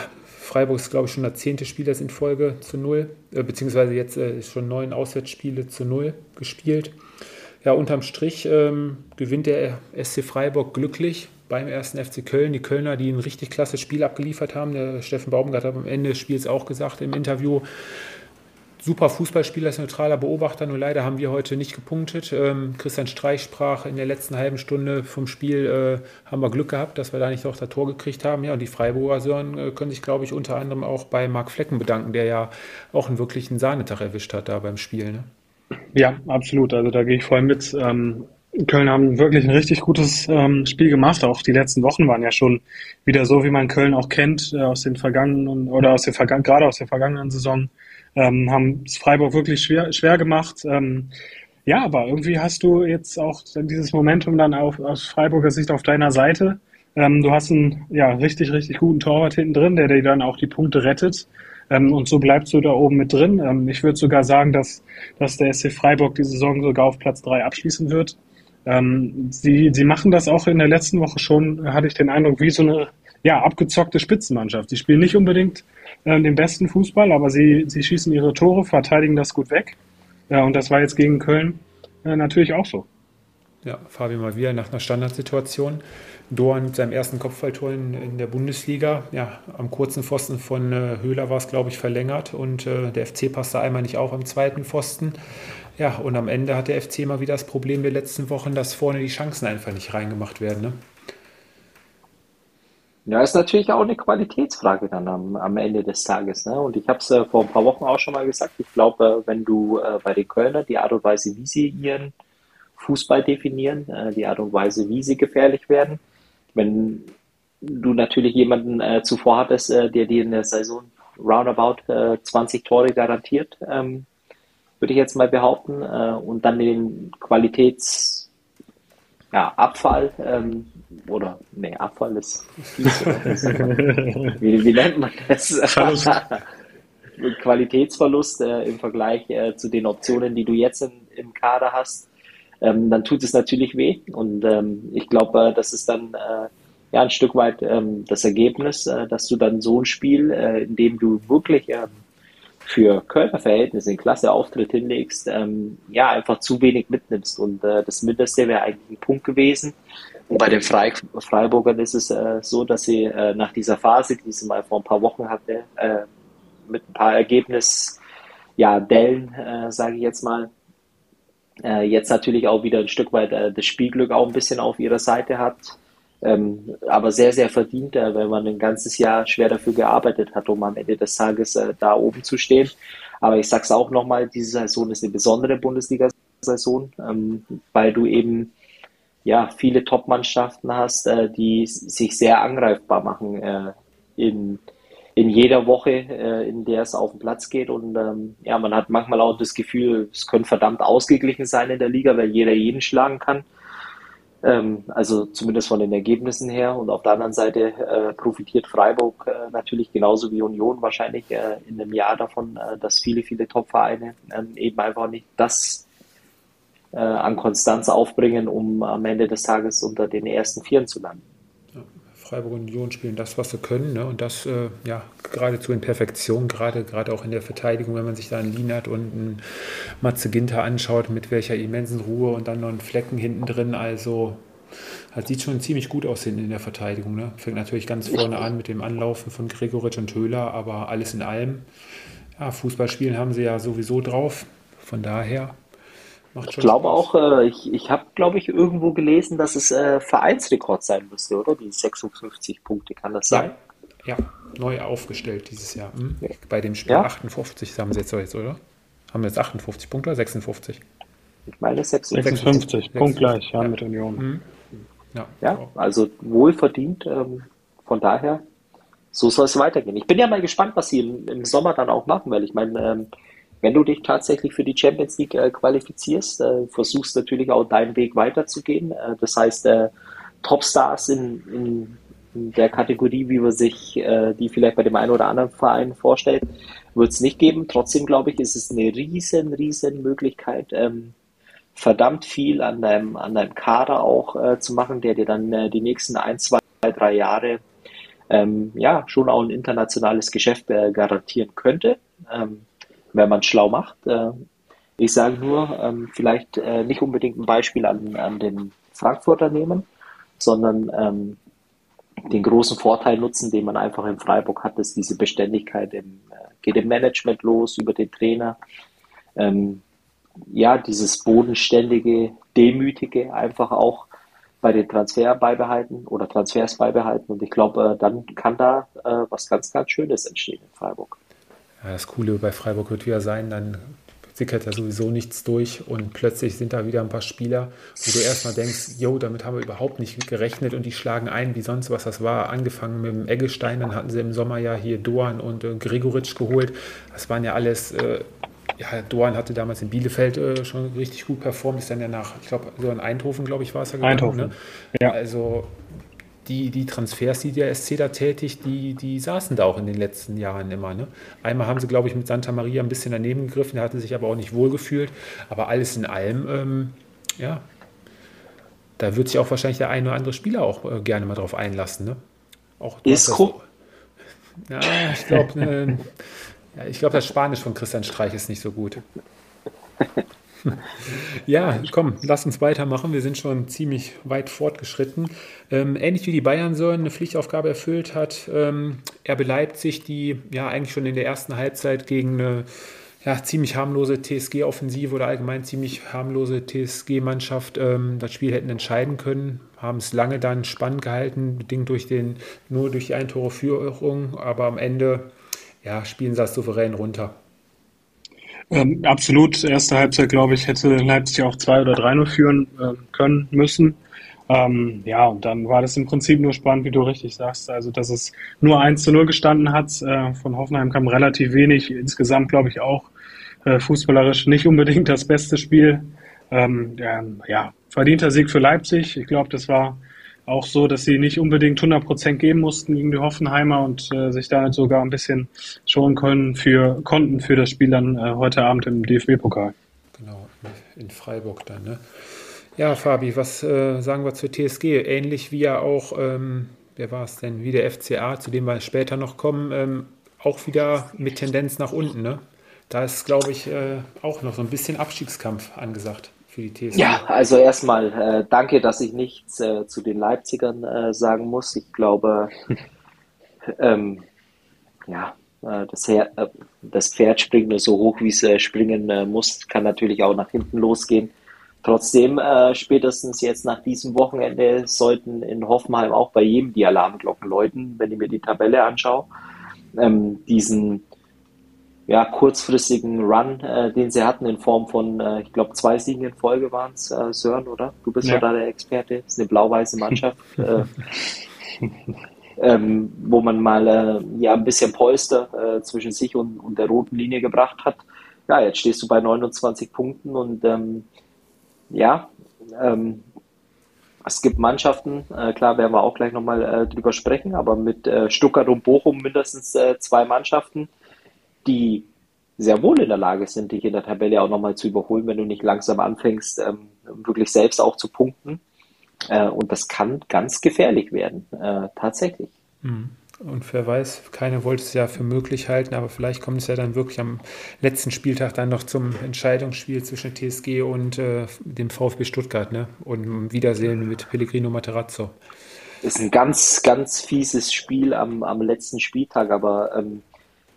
Freiburg ist, glaube ich, schon das zehnte Spiel das in Folge zu null, äh, beziehungsweise jetzt äh, schon neun Auswärtsspiele zu null gespielt. Ja, unterm Strich ähm, gewinnt der SC Freiburg glücklich beim ersten FC Köln. Die Kölner, die ein richtig klasse Spiel abgeliefert haben. Der Steffen Baumgart hat am Ende des Spiels auch gesagt im Interview, super Fußballspieler als neutraler Beobachter, nur leider haben wir heute nicht gepunktet. Ähm, Christian Streich sprach in der letzten halben Stunde vom Spiel, äh, haben wir Glück gehabt, dass wir da nicht auch das Tor gekriegt haben. Ja, und die Freiburger Sören äh, können sich, glaube ich, unter anderem auch bei Marc Flecken bedanken, der ja auch einen wirklichen Sahnetag erwischt hat da beim Spiel. Ne? Ja, absolut. Also da gehe ich voll mit. Ähm, Köln haben wirklich ein richtig gutes ähm, Spiel gemacht. Auch die letzten Wochen waren ja schon wieder so, wie man Köln auch kennt äh, aus den vergangenen oder aus vergangenen, gerade aus der vergangenen Saison ähm, haben es Freiburg wirklich schwer, schwer gemacht. Ähm, ja, aber irgendwie hast du jetzt auch dieses Momentum dann auf, aus Freiburger Sicht auf deiner Seite. Ähm, du hast einen ja, richtig, richtig guten Torwart hinten drin, der dir dann auch die Punkte rettet. Ähm, und so bleibst du da oben mit drin. Ähm, ich würde sogar sagen, dass, dass der SC Freiburg die Saison sogar auf Platz drei abschließen wird. Ähm, sie, sie machen das auch in der letzten Woche schon, hatte ich den Eindruck, wie so eine ja, abgezockte Spitzenmannschaft. Die spielen nicht unbedingt äh, den besten Fußball, aber sie, sie schießen ihre Tore, verteidigen das gut weg. Ja, und das war jetzt gegen Köln äh, natürlich auch so. Ja, Fabian mal wieder nach einer Standardsituation. Doan mit seinem ersten Kopfballtor in, in, der Bundesliga. Ja, am kurzen Pfosten von äh, Höhler war es, glaube ich, verlängert und äh, der FC passte einmal nicht auf am zweiten Pfosten. Ja, und am Ende hat der FC mal wieder das Problem der letzten Wochen, dass vorne die Chancen einfach nicht reingemacht werden. Ne? Ja, ist natürlich auch eine Qualitätsfrage dann am, am Ende des Tages. Ne? Und ich habe es äh, vor ein paar Wochen auch schon mal gesagt. Ich glaube, wenn du äh, bei den Kölner die Art und Weise, wie sie ihren Fußball definieren, äh, die Art und Weise, wie sie gefährlich werden, wenn du natürlich jemanden äh, zuvor hattest, äh, der dir in der Saison roundabout äh, 20 Tore garantiert, ähm, würde ich jetzt mal behaupten, äh, und dann den Qualitäts ja, ähm, oder nee, Abfall ist fies, wie, wie nennt man das? (laughs) Qualitätsverlust äh, im Vergleich äh, zu den Optionen, die du jetzt in, im Kader hast, ähm, dann tut es natürlich weh. Und ähm, ich glaube, äh, das ist dann äh, ja ein Stück weit ähm, das Ergebnis, äh, dass du dann so ein Spiel, äh, in dem du wirklich ähm, für Kölner Verhältnisse einen klasse Auftritt hinlegst, ähm, ja, einfach zu wenig mitnimmst. Und das Mindeste wäre eigentlich ein Punkt gewesen. Und bei den Frei Freiburgern ist es äh, so, dass sie äh, nach dieser Phase, die sie mal vor ein paar Wochen hatte, äh, mit ein paar Ergebnis, ja, Dellen, äh, sage ich jetzt mal, äh, jetzt natürlich auch wieder ein Stück weit äh, das Spielglück auch ein bisschen auf ihrer Seite hat. Ähm, aber sehr, sehr verdient, wenn man ein ganzes Jahr schwer dafür gearbeitet hat, um am Ende des Tages da oben zu stehen. Aber ich sage es auch nochmal, diese Saison ist eine besondere Bundesliga-Saison, ähm, weil du eben ja viele Top-Mannschaften hast, äh, die sich sehr angreifbar machen äh, in, in jeder Woche, äh, in der es auf den Platz geht. Und ähm, ja, man hat manchmal auch das Gefühl, es könnte verdammt ausgeglichen sein in der Liga, weil jeder jeden schlagen kann. Ähm, also zumindest von den Ergebnissen her. Und auf der anderen Seite äh, profitiert Freiburg äh, natürlich genauso wie Union wahrscheinlich äh, in einem Jahr davon, dass viele, viele Top-Vereine ähm, eben einfach nicht das äh, an Konstanz aufbringen, um am Ende des Tages unter den ersten Vieren zu landen. Freiburg und Union spielen das, was sie können. Ne? Und das äh, ja geradezu in Perfektion, gerade, gerade auch in der Verteidigung, wenn man sich da einen Lienert und einen Matze Ginter anschaut, mit welcher immensen Ruhe und dann noch einen Flecken hinten drin. Also das sieht schon ziemlich gut aus hinten in der Verteidigung. Ne? Fängt natürlich ganz vorne an mit dem Anlaufen von Gregoritsch und Höhler, aber alles in allem. Ja, Fußballspielen haben sie ja sowieso drauf. Von daher Macht ich glaube auch, äh, ich, ich habe, glaube ich, irgendwo gelesen, dass es äh, Vereinsrekord sein müsste, oder? Die 56 Punkte, kann das sein? Ja, ja. neu aufgestellt dieses Jahr. Hm? Ja. Bei dem Spiel ja. 58 haben sie jetzt, jetzt, oder? Haben wir jetzt 58 Punkte oder 56? Ich meine 56. 56, punktgleich, ja, mit Union. Mhm. Ja, ja, also wohlverdient. Ähm, von daher, so soll es weitergehen. Ich bin ja mal gespannt, was sie im, im Sommer dann auch machen, weil ich meine, ähm, wenn du dich tatsächlich für die Champions League äh, qualifizierst, äh, versuchst natürlich auch deinen Weg weiterzugehen. Äh, das heißt, äh, Topstars in, in, der Kategorie, wie man sich äh, die vielleicht bei dem einen oder anderen Verein vorstellt, wird es nicht geben. Trotzdem glaube ich, ist es eine riesen, riesen Möglichkeit, ähm, verdammt viel an deinem, an deinem Kader auch äh, zu machen, der dir dann die nächsten ein, zwei, drei Jahre ähm, ja schon auch ein internationales Geschäft äh, garantieren könnte. Ähm, wenn man es schlau macht. Äh, ich sage nur, ähm, vielleicht äh, nicht unbedingt ein Beispiel an, an den Frankfurter nehmen, sondern ähm, den großen Vorteil nutzen, den man einfach in Freiburg hat, ist diese Beständigkeit im, äh, geht im Management los, über den Trainer. Ähm, ja, dieses bodenständige, demütige einfach auch bei den Transfer beibehalten oder Transfers beibehalten. Und ich glaube, dann kann da was ganz, ganz Schönes entstehen in Freiburg. Ja, das Coole bei Freiburg wird wieder sein, dann sickert da sowieso nichts durch und plötzlich sind da wieder ein paar Spieler, wo du erstmal denkst, jo, damit haben wir überhaupt nicht gerechnet und die schlagen ein, wie sonst was das war. Angefangen mit dem Eggestein, dann hatten sie im Sommer ja hier Doan und äh, Gregoritsch geholt. Das waren ja alles äh, ja, Doan hatte damals in Bielefeld äh, schon richtig gut performt, ist dann ja nach, ich glaube, so in Eindhoven, glaube ich, war es ja gegangen. Eindhoven, ne? ja. Also die, die Transfers, die der SC da tätigt, die, die saßen da auch in den letzten Jahren immer. Ne? Einmal haben sie, glaube ich, mit Santa Maria ein bisschen daneben gegriffen, der hatte sich aber auch nicht wohlgefühlt. Aber alles in allem, ähm, ja, da wird sich auch wahrscheinlich der eine oder andere Spieler auch äh, gerne mal drauf einlassen. Ne? Auch, Isco? (laughs) Ja, ich glaube, äh, ja, ich glaube, das Spanisch von Christian Streich ist nicht so gut. (laughs) Ja, komm, lass uns weitermachen. Wir sind schon ziemlich weit fortgeschritten. Ähm, ähnlich wie die Bayern so eine Pflichtaufgabe erfüllt hat, ähm, RB Leipzig, die ja eigentlich schon in der ersten Halbzeit gegen eine ja, ziemlich harmlose TSG-Offensive oder allgemein ziemlich harmlose TSG-Mannschaft ähm, das Spiel hätten entscheiden können, haben es lange dann spannend gehalten, bedingt durch den, nur durch die Eintore Führung, aber am Ende ja, spielen sie das souverän runter. Ähm, absolut. Erste Halbzeit, glaube ich, hätte Leipzig auch 2 oder 3 nur führen äh, können müssen. Ähm, ja, und dann war das im Prinzip nur spannend, wie du richtig sagst. Also, dass es nur 1 zu 0 gestanden hat. Äh, von Hoffenheim kam relativ wenig. Insgesamt, glaube ich, auch äh, fußballerisch nicht unbedingt das beste Spiel. Ähm, ja, verdienter Sieg für Leipzig. Ich glaube, das war auch so, dass sie nicht unbedingt 100 Prozent geben mussten gegen die Hoffenheimer und äh, sich damit sogar ein bisschen schonen können für, konnten für das Spiel dann äh, heute Abend im DFB-Pokal. Genau, in Freiburg dann. Ne? Ja, Fabi, was äh, sagen wir zur TSG? Ähnlich wie ja auch, ähm, wer war es denn, wie der FCA, zu dem wir später noch kommen, ähm, auch wieder mit Tendenz nach unten. Ne? Da ist, glaube ich, äh, auch noch so ein bisschen Abstiegskampf angesagt für die TSG? Ja, also erstmal äh, danke, dass ich nichts äh, zu den Leipzigern äh, sagen muss. Ich glaube, (laughs) ähm, ja, äh, das, Her äh, das Pferd springt nur so hoch, wie es äh, springen muss, kann natürlich auch nach hinten losgehen. Trotzdem, spätestens jetzt nach diesem Wochenende sollten in Hoffenheim auch bei jedem die Alarmglocken läuten, wenn ich mir die Tabelle anschaue. Ähm, diesen ja, kurzfristigen Run, äh, den sie hatten in Form von, äh, ich glaube, zwei Siegen in Folge waren es, äh, Sören, oder? Du bist ja da der Experte. Das ist eine blau-weiße Mannschaft, äh, ähm, wo man mal äh, ja ein bisschen Polster äh, zwischen sich und, und der roten Linie gebracht hat. Ja, jetzt stehst du bei 29 Punkten und ähm, ja, ähm, es gibt Mannschaften, äh, klar werden wir auch gleich nochmal äh, drüber sprechen, aber mit äh, Stuttgart und Bochum mindestens äh, zwei Mannschaften, die sehr wohl in der Lage sind, dich in der Tabelle auch nochmal zu überholen, wenn du nicht langsam anfängst, ähm, wirklich selbst auch zu punkten. Äh, und das kann ganz gefährlich werden, äh, tatsächlich. Mhm. Und wer weiß, keiner wollte es ja für möglich halten, aber vielleicht kommt es ja dann wirklich am letzten Spieltag dann noch zum Entscheidungsspiel zwischen TSG und äh, dem VfB Stuttgart, ne? Und Wiedersehen mit Pellegrino Materazzo. Ist ein ganz, ganz fieses Spiel am, am letzten Spieltag, aber ähm,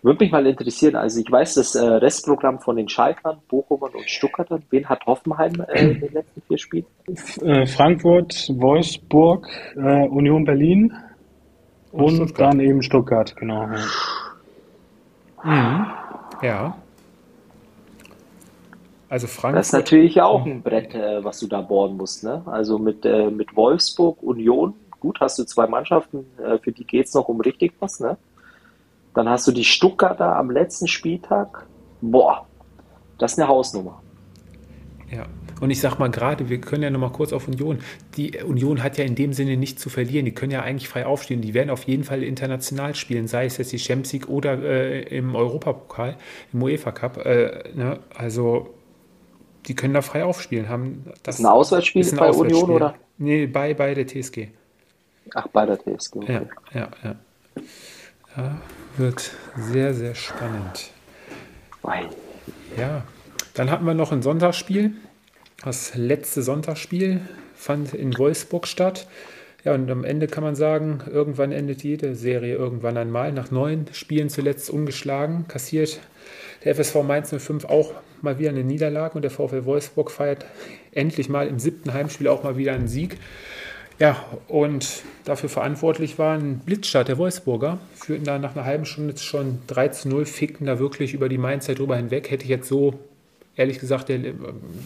würde mich mal interessieren, also ich weiß das äh, Restprogramm von den Schalkern, Bochumern und Stuttgartern. Wen hat Hoffenheim äh, in den letzten vier Spielen? Äh, Frankfurt, Wolfsburg, Union Berlin und, und dann eben Stuttgart, genau. Ja. Mhm. ja. Also Frankfurt. Das ist natürlich auch ein Brett, was du da bohren musst. Ne? Also mit, mit Wolfsburg, Union, gut, hast du zwei Mannschaften, für die geht es noch um richtig was. Ne? Dann hast du die Stuttgarter am letzten Spieltag. Boah, das ist eine Hausnummer. Ja, und ich sag mal gerade, wir können ja noch mal kurz auf Union. Die Union hat ja in dem Sinne nichts zu verlieren. Die können ja eigentlich frei aufstehen. Die werden auf jeden Fall international spielen, sei es jetzt die Champions League oder äh, im Europapokal, im UEFA Cup. Äh, ne? Also die können da frei aufspielen. Haben das, ist ein Auswärtsspiel ist ein bei Auswärtsspiel. Union oder? Nee, bei, bei der TSG. Ach, bei der TSG. Okay. Ja, ja, ja. ja wird sehr, sehr spannend. Ja, dann hatten wir noch ein Sonntagsspiel. Das letzte Sonntagsspiel fand in Wolfsburg statt. Ja, und am Ende kann man sagen, irgendwann endet jede Serie irgendwann einmal. Nach neun Spielen zuletzt ungeschlagen, kassiert der FSV Mainz 05 auch mal wieder eine Niederlage und der VfL Wolfsburg feiert endlich mal im siebten Heimspiel auch mal wieder einen Sieg. Ja, und dafür verantwortlich war ein Blitzstart der Wolfsburger. Führten da nach einer halben Stunde schon 3 zu 0, fickten da wirklich über die Mainzer drüber hinweg. Hätte ich jetzt so, ehrlich gesagt, der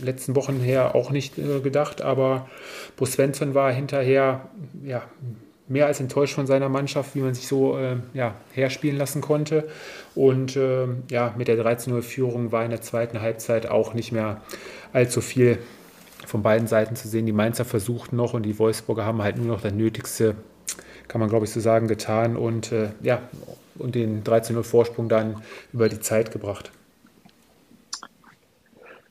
letzten Wochen her auch nicht äh, gedacht. Aber Bo Svensson war hinterher ja, mehr als enttäuscht von seiner Mannschaft, wie man sich so äh, ja, herspielen lassen konnte. Und äh, ja, mit der 13-0-Führung war in der zweiten Halbzeit auch nicht mehr allzu viel von beiden Seiten zu sehen. Die Mainzer versuchten noch und die Wolfsburger haben halt nur noch das Nötigste, kann man glaube ich so sagen, getan und äh, ja, und den 13-0-Vorsprung dann über die Zeit gebracht.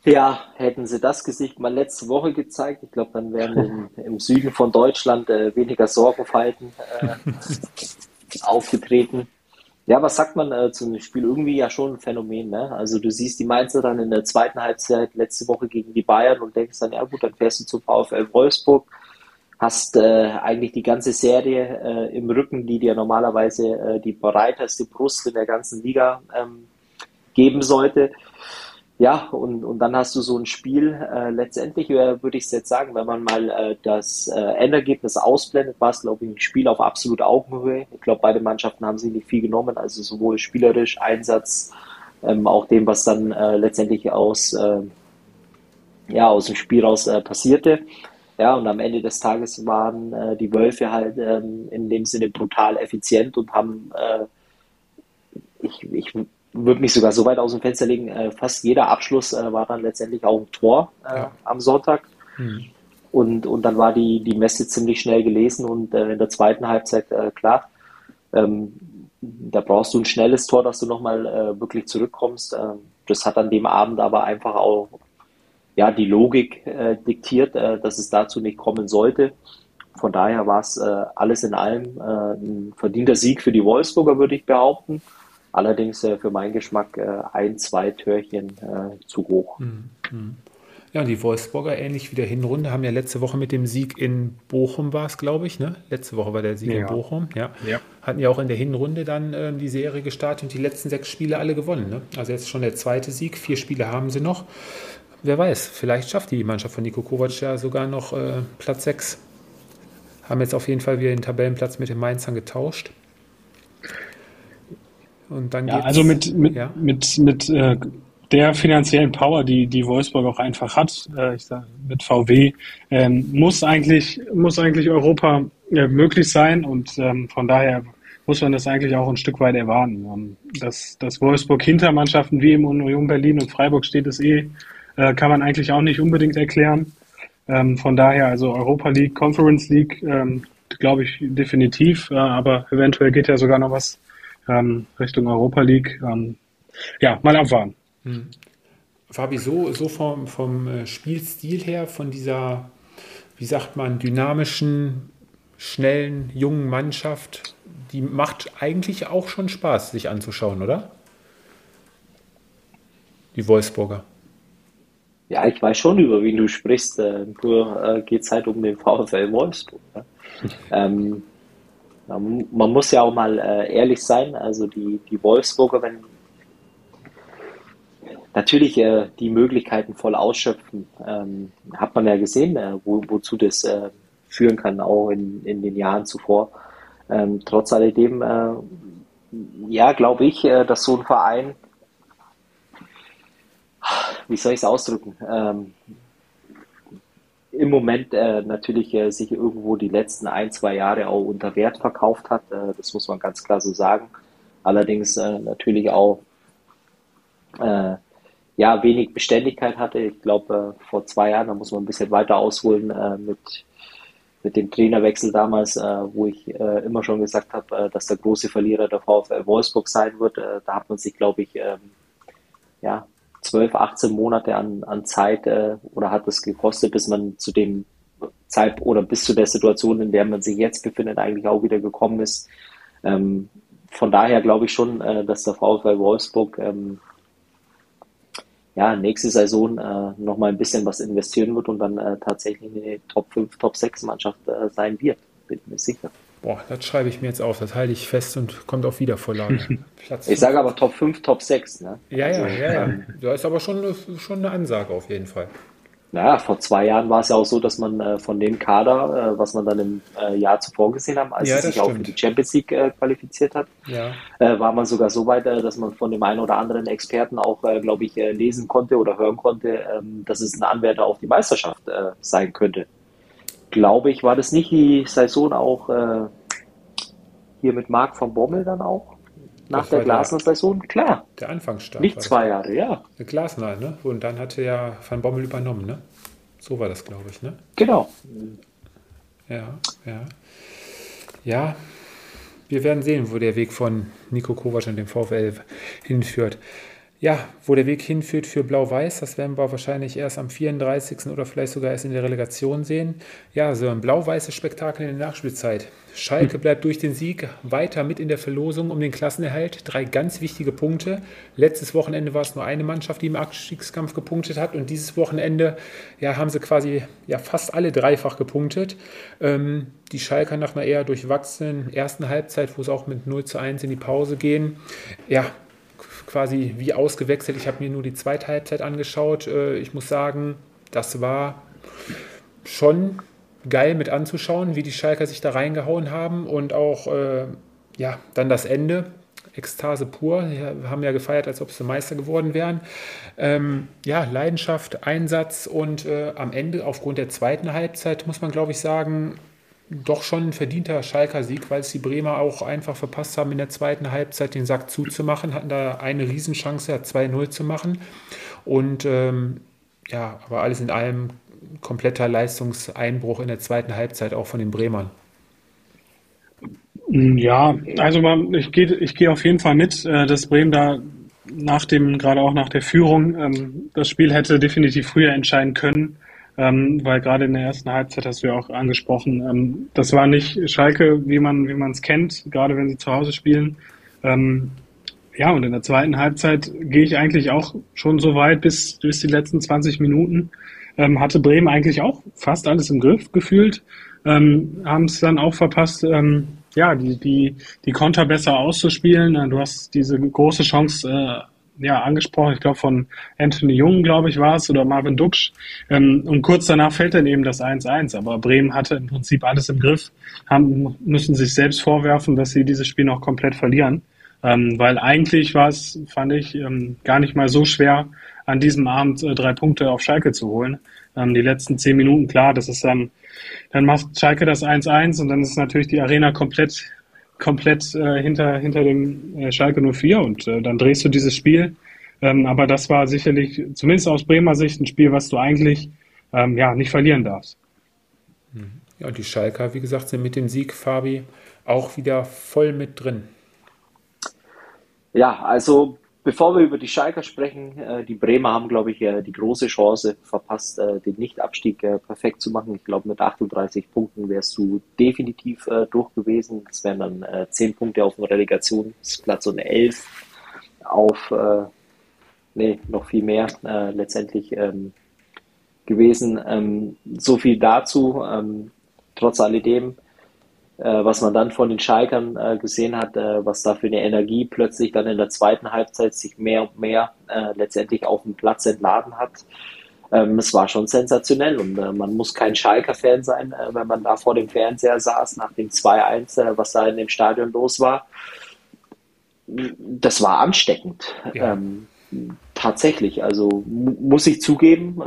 Ja, hätten sie das Gesicht mal letzte Woche gezeigt, ich glaube, dann wären im, im, Süden von Deutschland äh, weniger Sorgenfalten äh, (laughs) aufgetreten. Ja, was sagt man äh, zu einem Spiel? Irgendwie ja schon ein Phänomen. Ne? Also du siehst die Mainzer dann in der zweiten Halbzeit letzte Woche gegen die Bayern und denkst dann, ja gut, dann fährst du zum VfL Wolfsburg, hast äh, eigentlich die ganze Serie äh, im Rücken, die dir normalerweise äh, die breiteste Brust in der ganzen Liga ähm, geben sollte. Ja, und, und dann hast du so ein Spiel, äh, letztendlich äh, würde ich es jetzt sagen, wenn man mal äh, das äh, Endergebnis ausblendet, war es, glaube ich, ein Spiel auf absolut Augenhöhe. Ich glaube, beide Mannschaften haben sich nicht viel genommen, also sowohl spielerisch, Einsatz, ähm, auch dem, was dann äh, letztendlich aus, äh, ja, aus dem Spiel raus äh, passierte. Ja, und am Ende des Tages waren äh, die Wölfe halt ähm, in dem Sinne brutal effizient und haben, äh, ich, ich würde mich sogar so weit aus dem Fenster legen, äh, fast jeder Abschluss äh, war dann letztendlich auch ein Tor äh, ja. am Sonntag. Mhm. Und, und dann war die, die Messe ziemlich schnell gelesen und äh, in der zweiten Halbzeit, äh, klar, ähm, da brauchst du ein schnelles Tor, dass du nochmal äh, wirklich zurückkommst. Ähm, das hat an dem Abend aber einfach auch ja, die Logik diktiert, dass es dazu nicht kommen sollte. Von daher war es äh, alles in allem äh, ein verdienter Sieg für die Wolfsburger, würde ich behaupten. Allerdings äh, für meinen Geschmack äh, ein, zwei Türchen äh, zu hoch. Mhm. mhm. Ja, die Wolfsburger, ähnlich wie der Hinrunde, haben ja letzte Woche mit dem Sieg in Bochum war es, glaube ich. Ne? Letzte Woche war der Sieg ja. in Bochum. Ja. ja. Hatten ja auch in der Hinrunde dann äh, die Serie gestartet und die letzten sechs Spiele alle gewonnen. Ne? Also jetzt schon der zweite Sieg. Vier Spiele haben sie noch. Wer weiß, vielleicht schafft die Mannschaft von Nico Kovac ja sogar noch äh, Platz sechs. Haben jetzt auf jeden Fall wieder den Tabellenplatz mit den Mainzern getauscht. Und dann ja, also mit, mit, ja? mit, mit äh, der finanziellen Power, die die Wolfsburg auch einfach hat, äh, ich sag, mit VW, ähm, muss eigentlich muss eigentlich Europa äh, möglich sein und ähm, von daher muss man das eigentlich auch ein Stück weit erwarten. Ähm, dass, dass Wolfsburg hinter Mannschaften wie im Union Berlin und Freiburg steht, ist eh, äh, kann man eigentlich auch nicht unbedingt erklären. Ähm, von daher also Europa League, Conference League, ähm, glaube ich definitiv, äh, aber eventuell geht ja sogar noch was ähm, Richtung Europa League. Ähm, ja, mal abwarten. Hm. Fabi, so, so vom, vom äh, Spielstil her, von dieser, wie sagt man, dynamischen, schnellen, jungen Mannschaft, die macht eigentlich auch schon Spaß, sich anzuschauen, oder? Die Wolfsburger. Ja, ich weiß schon, über wen du sprichst. Äh, nur äh, geht es halt um den VfL Wolfsburg. Ne? ähm, (laughs) man muss ja auch mal äh, ehrlich sein, also die, die Wolfsburger, wenn natürlich äh, die Möglichkeiten voll ausschöpfen, ähm, hat man ja gesehen, äh, wo, wozu das führen kann, auch in, in den Jahren zuvor. Ähm, trotz alledem, ja, glaube ich, dass so ein Verein, wie soll ich es ausdrücken, ähm, im Moment äh, natürlich äh, sich irgendwo die letzten ein, zwei Jahre auch unter Wert verkauft hat. Äh, das muss man ganz klar so sagen. Allerdings äh, natürlich auch äh, ja, wenig Beständigkeit hatte. Ich glaube, äh, vor zwei Jahren, da muss man ein bisschen weiter ausholen mit, mit dem Trainerwechsel damals, wo ich immer schon gesagt habe, dass der große Verlierer der VfL Wolfsburg sein wird. Da hat man sich, glaube ich, ähm, ja, 12, 18 Monate an, an Zeit äh, oder hat es gekostet, bis man zu dem Zeit oder bis zu der Situation, in der man sich jetzt befindet, eigentlich auch wieder gekommen ist. Ähm, von daher glaube ich schon, äh, dass der VfL Wolfsburg ähm, ja, nächste Saison äh, nochmal ein bisschen was investieren wird und dann äh, tatsächlich eine Top 5, Top 6 Mannschaft äh, sein wird. bin mir sicher. Boah, das schreibe ich mir jetzt auf. Das halte ich fest und kommt auf Wiedervorlage. (laughs) Platz ich sage aber Top 5, Top 6. Ne? Ja, ja, also, ja, ja. Da ist aber schon, schon eine Ansage auf jeden Fall. Naja, vor zwei Jahren war es ja auch so, dass man äh, von dem Kader, äh, was man dann im äh, Jahr zuvor gesehen hat, als ja, sich stimmt. auch für die Champions League äh, qualifiziert hat, ja. Äh, war man sogar so weit, äh, dass man von dem einen oder anderen Experten auch, glaube ich, lesen konnte oder hören konnte, ähm, dass es ein Anwärter auf die Meisterschaft sein könnte. Glaube ich, war das nicht die Saison auch hier mit Marc von Bommel dann auch? Nach der Glasner-Saison? Klar. Der Anfangsstart. Nicht zwei Jahre, ja. Der Glasner, ne? Und dann hatte ja Van Bommel übernommen, ne? So war das, glaube ich, ne? Genau. Ja, ja. Ja, wir werden sehen, wo der Weg von Nico Kovac und dem VfL hinführt. Ja, wo der Weg hinführt für Blau-Weiß, das werden wir wahrscheinlich erst am 34. oder vielleicht sogar erst in der Relegation sehen. Ja, so ein blau-weißes Spektakel in der Nachspielzeit. Schalke bleibt durch den Sieg weiter mit in der Verlosung um den Klassenerhalt. Drei ganz wichtige Punkte. Letztes Wochenende war es nur eine Mannschaft, die im Abstiegskampf gepunktet hat. Und dieses Wochenende ja, haben sie quasi ja, fast alle dreifach gepunktet. Ähm, die Schalker nach einer eher durchwachsenen ersten Halbzeit, wo sie auch mit 0 zu 1 in die Pause gehen, ja, quasi wie ausgewechselt. Ich habe mir nur die zweite Halbzeit angeschaut. Äh, ich muss sagen, das war schon geil mit anzuschauen, wie die Schalker sich da reingehauen haben und auch äh, ja, dann das Ende. Ekstase pur. Wir haben ja gefeiert, als ob sie Meister geworden wären. Ähm, ja, Leidenschaft, Einsatz und äh, am Ende, aufgrund der zweiten Halbzeit, muss man glaube ich sagen, doch schon ein verdienter Schalker Sieg, weil es die Bremer auch einfach verpasst haben, in der zweiten Halbzeit den Sack zuzumachen, hatten da eine Riesenchance, 2-0 zu machen. Und ähm, ja, aber alles in allem kompletter Leistungseinbruch in der zweiten Halbzeit auch von den Bremern. Ja, also ich gehe ich geh auf jeden Fall mit, äh, dass Bremen da nach dem, gerade auch nach der Führung, ähm, das Spiel hätte definitiv früher entscheiden können ähm, weil gerade in der ersten Halbzeit hast du ja auch angesprochen, ähm, das war nicht Schalke, wie man wie man es kennt, gerade wenn sie zu Hause spielen. Ähm, ja, und in der zweiten Halbzeit gehe ich eigentlich auch schon so weit bis bis die letzten 20 Minuten. Ähm, hatte Bremen eigentlich auch fast alles im Griff gefühlt, ähm, haben es dann auch verpasst, ähm, ja, die, die, die Konter besser auszuspielen. Du hast diese große Chance äh, ja, angesprochen, ich glaube von Anthony Jung, glaube ich, war es, oder Marvin Duksch. Ähm, und kurz danach fällt dann eben das 1-1. Aber Bremen hatte im Prinzip alles im Griff, haben, müssen sich selbst vorwerfen, dass sie dieses Spiel noch komplett verlieren. Ähm, weil eigentlich war es, fand ich, ähm, gar nicht mal so schwer, an diesem Abend äh, drei Punkte auf Schalke zu holen. Ähm, die letzten zehn Minuten, klar, das ist dann, dann macht Schalke das 1-1 und dann ist natürlich die Arena komplett komplett äh, hinter, hinter dem äh, Schalke 04 und äh, dann drehst du dieses Spiel. Ähm, aber das war sicherlich, zumindest aus Bremer Sicht, ein Spiel, was du eigentlich ähm, ja, nicht verlieren darfst. Mhm. Ja, und die Schalker, wie gesagt, sind mit dem Sieg, Fabi, auch wieder voll mit drin. Ja, also Bevor wir über die Schalker sprechen, äh, die Bremer haben, glaube ich, äh, die große Chance verpasst, äh, den Nichtabstieg perfekt zu machen. Ich glaube, mit 38 Punkten wärst du definitiv durch gewesen. Das wären dann 10 Punkte auf dem Relegationsplatz und 11 auf, nee, noch viel mehr letztendlich ähm, gewesen. Ähm, so viel dazu. Ähm, trotz alledem äh, was man dann von den Schalkern äh, gesehen hat, äh, was da für eine Energie plötzlich dann in der zweiten Halbzeit sich mehr und mehr äh, letztendlich auf dem Platz entladen hat. Ähm, es war schon sensationell und äh, man muss kein Schalker-Fan sein, äh, wenn man da vor dem Fernseher saß nach dem 2-1, was da in dem Stadion los war. Das war ansteckend. Ja. Ähm, tatsächlich, also muss ich zugeben,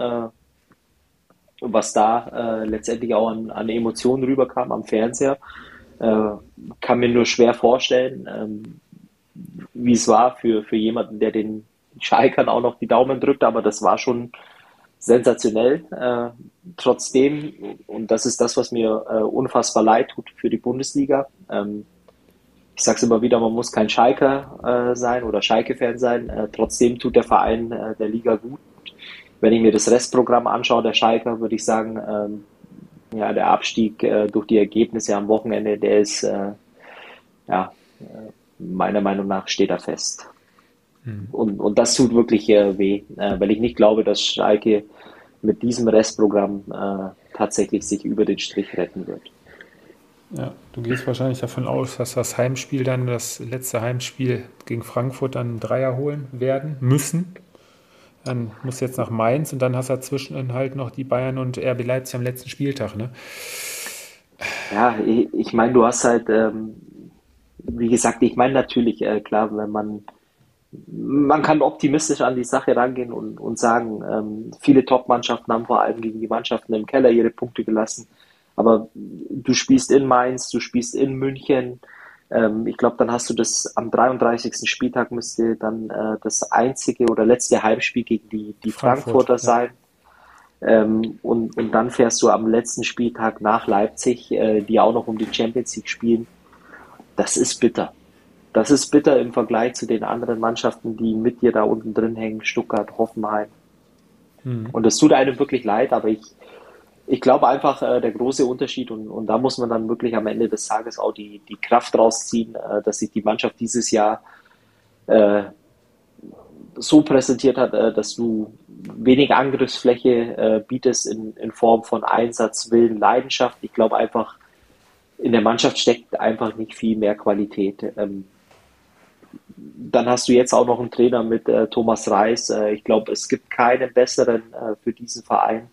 was da äh, letztendlich auch an, an Emotionen rüberkam am Fernseher. Äh, kann mir nur schwer vorstellen, ähm, wie es war für, für jemanden, der den Schalkern auch noch die Daumen drückt, aber das war schon sensationell. Äh, trotzdem, und das ist das, was mir äh, unfassbar leid tut für die Bundesliga. Ähm, ich sage es immer wieder, man muss kein Schalker äh, sein oder Schalke-Fan sein. Äh, trotzdem tut der Verein äh, der Liga gut wenn ich mir das Restprogramm anschaue, der Schalker, würde ich sagen, ähm, ja, der Abstieg äh, durch die Ergebnisse am Wochenende, der ist, äh, ja, äh, meiner Meinung nach steht er fest. Mhm. Und, und das tut wirklich äh, weh, äh, weil ich nicht glaube, dass Schalke mit diesem Restprogramm äh, tatsächlich sich über den Strich retten wird. Ja, du gehst wahrscheinlich davon aus, dass das Heimspiel dann, das letzte Heimspiel gegen Frankfurt dann einen Dreier holen werden müssen. Dann musst du jetzt nach Mainz und dann hast du dazwischen halt noch die Bayern und RB Leipzig am letzten Spieltag, ne? Ja, ich, ich meine, du hast halt, ähm, wie gesagt, ich meine natürlich, äh, klar, wenn man, man kann optimistisch an die Sache rangehen und, und sagen, ähm, viele Top-Mannschaften haben vor allem gegen die Mannschaften im Keller ihre Punkte gelassen. Aber du spielst in Mainz, du spielst in München. Ähm, ich glaube, dann hast du das am 33. Spieltag müsste dann äh, das einzige oder letzte Heimspiel gegen die, die Frankfurt, Frankfurter ja. sein. Ähm, und, und dann fährst du am letzten Spieltag nach Leipzig, äh, die auch noch um die Champions League spielen. Das ist bitter. Das ist bitter im Vergleich zu den anderen Mannschaften, die mit dir da unten drin hängen, Stuttgart, Hoffenheim. Hm. Und es tut einem wirklich leid, aber ich, ich glaube einfach, äh, der große Unterschied, und, und da muss man dann wirklich am Ende des Tages auch die, die Kraft rausziehen, äh, dass sich die Mannschaft dieses Jahr äh, so präsentiert hat, äh, dass du wenig Angriffsfläche äh, bietest in, in Form von Einsatz, Willen, Leidenschaft. Ich glaube einfach, in der Mannschaft steckt einfach nicht viel mehr Qualität. Ähm, dann hast du jetzt auch noch einen Trainer mit äh, Thomas Reis. Äh, ich glaube, es gibt keinen besseren äh, für diesen Verein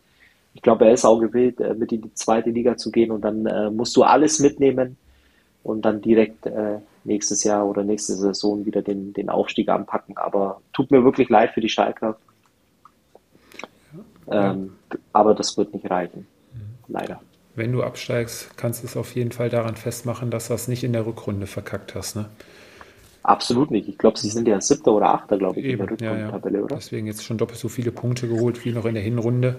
ich glaube, er ist auch gewillt, äh, mit in die zweite Liga zu gehen und dann äh, musst du alles mitnehmen und dann direkt äh, nächstes Jahr oder nächste Saison wieder den, den Aufstieg anpacken. Aber tut mir wirklich leid für die Schalker. Ähm, aber das wird nicht reichen. Leider. Wenn du absteigst, kannst du es auf jeden Fall daran festmachen, dass du es nicht in der Rückrunde verkackt hast. Ne? Absolut nicht. Ich glaube, sie sind ja siebter oder achter, glaube ich, Eben, in der Rückrundentabelle, ja, ja. oder? Deswegen jetzt schon doppelt so viele Punkte geholt wie noch in der Hinrunde.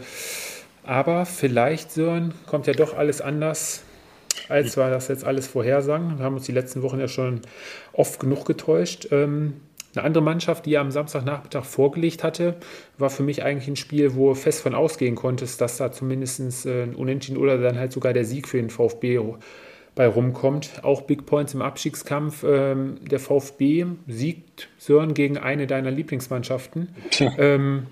Aber vielleicht, Sören, kommt ja doch alles anders, als wir das jetzt alles vorhersagen. Wir haben uns die letzten Wochen ja schon oft genug getäuscht. Ähm, eine andere Mannschaft, die ja am Samstagnachmittag vorgelegt hatte, war für mich eigentlich ein Spiel, wo du fest von ausgehen konntest, dass da zumindest äh, ein Unentschieden oder dann halt sogar der Sieg für den VfB bei rumkommt. Auch Big Points im Abstiegskampf. Ähm, der VfB siegt Sören gegen eine deiner Lieblingsmannschaften. Ähm,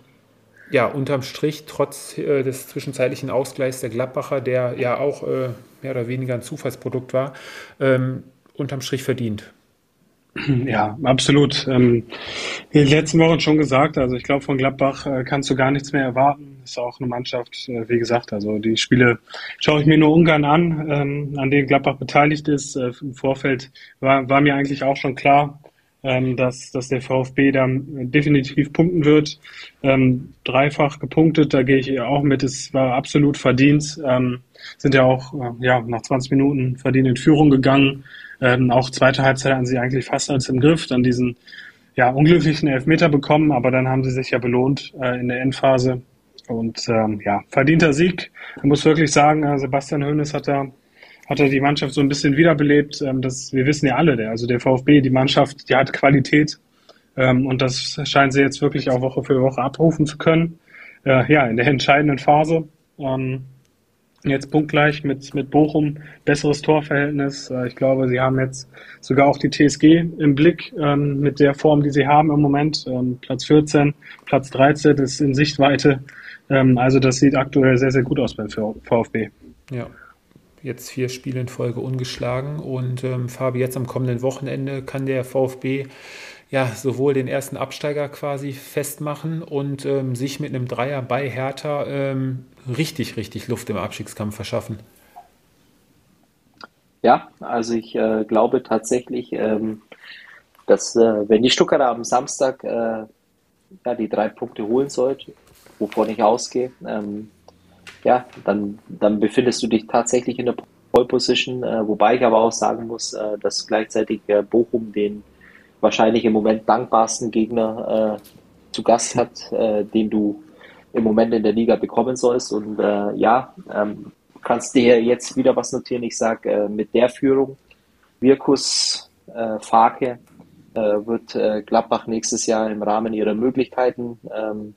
ja, unterm Strich, trotz äh, des zwischenzeitlichen Ausgleichs der Gladbacher, der ja auch äh, mehr oder weniger ein Zufallsprodukt war, ähm, unterm Strich verdient. (clears throat) Ja, absolut. Ähm, den letzten Wochen schon gesagt, also ich glaube, von Gladbach äh, kannst du gar nichts mehr erwarten. Ist auch eine Mannschaft, äh, wie gesagt, also die Spiele schaue ich mir nur ungern an, ähm, an denen Gladbach beteiligt ist. Äh, Im Vorfeld war, war mir eigentlich auch schon klar, ähm, dass, dass der VfB da definitiv punkten wird. Ähm, dreifach gepunktet, da gehe ich auch mit. Es war absolut verdient. Ähm, sind ja auch äh, ja, nach 20 Minuten verdient in Führung gegangen. Ähm, auch zweite Halbzeit hatten sie eigentlich fast als im Griff, dann diesen ja, unglücklichen Elfmeter bekommen, aber dann haben sie sich ja belohnt äh, in der Endphase. Und ähm, ja, verdienter Sieg. Ich muss wirklich sagen, äh, Sebastian Hoeneß hat da hat er die Mannschaft so ein bisschen wiederbelebt. Ähm, das, wir wissen ja alle, der, also der VfB, die Mannschaft, die hat Qualität. Ähm, und das scheinen sie jetzt wirklich auch Woche für Woche abrufen zu können. Äh, ja, in der entscheidenden Phase. Ähm, jetzt punktgleich mit, mit Bochum, besseres Torverhältnis. Äh, ich glaube, sie haben jetzt sogar auch die TSG im Blick ähm, mit der Form, die sie haben im Moment. Ähm, Platz 14, Platz 13 ist in Sichtweite. Ähm, also das sieht aktuell sehr, sehr gut aus beim VfB. Ja, jetzt vier Spiele in Folge ungeschlagen. Und ähm, Fabi, jetzt am kommenden Wochenende kann der VfB ja sowohl den ersten Absteiger quasi festmachen und ähm, sich mit einem Dreier bei Hertha ähm, richtig, richtig Luft im Abstiegskampf verschaffen. Ja, also ich äh, glaube tatsächlich, ähm, dass äh, wenn die Stuttgarter am Samstag äh, ja, die drei Punkte holen sollte, wovon ich ausgehe, ähm, ja, dann, dann befindest du dich tatsächlich in der Pole Position, äh, wobei ich aber auch sagen muss, äh, dass gleichzeitig äh, Bochum den wahrscheinlich im Moment dankbarsten Gegner äh, zu Gast hat, äh, den du im Moment in der Liga bekommen sollst. Und äh, ja, ähm, kannst dir jetzt wieder was notieren. Ich sage, mit der Führung, Wirkus, Farke, wird Gladbach nächstes Jahr im Rahmen ihrer Möglichkeiten ähm,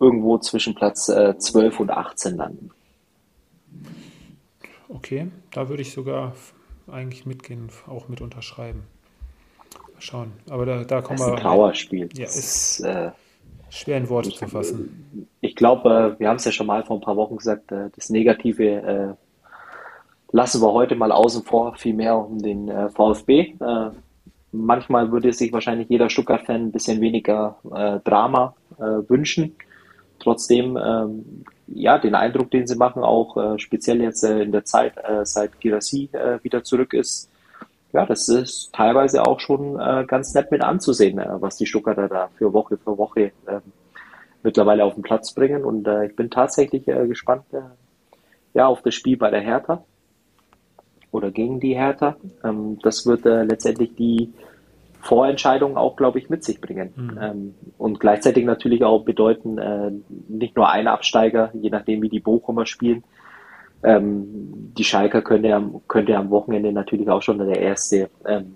irgendwo zwischen Platz äh, 12 und 18 landen. Okay, da würde ich sogar eigentlich mitgehen, auch mit unterschreiben. Mal schauen. Aber da, da kommen wir. Das ist ein Trauerspiel. Ja, ist äh, schwer in Worte zu fassen. Ich glaube, äh, wir haben es ja schon mal vor ein paar Wochen gesagt, äh, das negative lassen wir heute mal außen vor, viel mehr um den äh, VfB. Äh, manchmal würde sich wahrscheinlich jeder Stuttgart-Fan ein bisschen weniger äh, Drama äh, wünschen. Trotzdem, ähm, ja, den Eindruck, den sie machen, auch äh, speziell jetzt äh, in der Zeit, äh, seit Girassi äh, wieder zurück ist, ja, das ist teilweise auch schon äh, ganz nett mit anzusehen, äh, was die Stuttgarter da für Woche für Woche äh, mittlerweile auf den Platz bringen. Und ich bin tatsächlich gespannt ja, auf das Spiel bei der Hertha oder gegen die Hertha. Ähm, das wird letztendlich die Vorentscheidung auch, glaube ich, mit sich bringen. Mhm. Ähm, und gleichzeitig natürlich auch bedeuten, äh, nicht nur ein Absteiger, je nachdem wie die Bochumer spielen. Ähm, die Schalker könnte am, könnte am Wochenende natürlich auch schon der erste, ähm,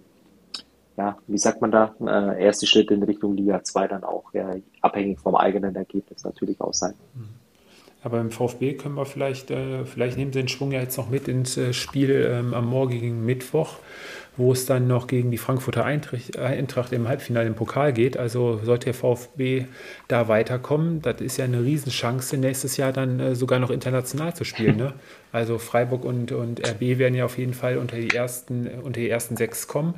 ja, wie sagt man da, äh, erste Schritt in Richtung Liga 2 dann auch, ja, abhängig vom eigenen Ergebnis natürlich auch sein. Mhm. Aber im VfB können wir vielleicht, äh, vielleicht nehmen sie den Schwung ja jetzt noch mit ins äh, Spiel ähm, am morgigen Mittwoch, wo es dann noch gegen die Frankfurter Eintracht, Eintracht im Halbfinale im Pokal geht. Also sollte der VfB da weiterkommen, das ist ja eine Riesenchance, nächstes Jahr dann äh, sogar noch international zu spielen. Ne? Also Freiburg und, und RB werden ja auf jeden Fall unter die ersten, unter die ersten sechs kommen,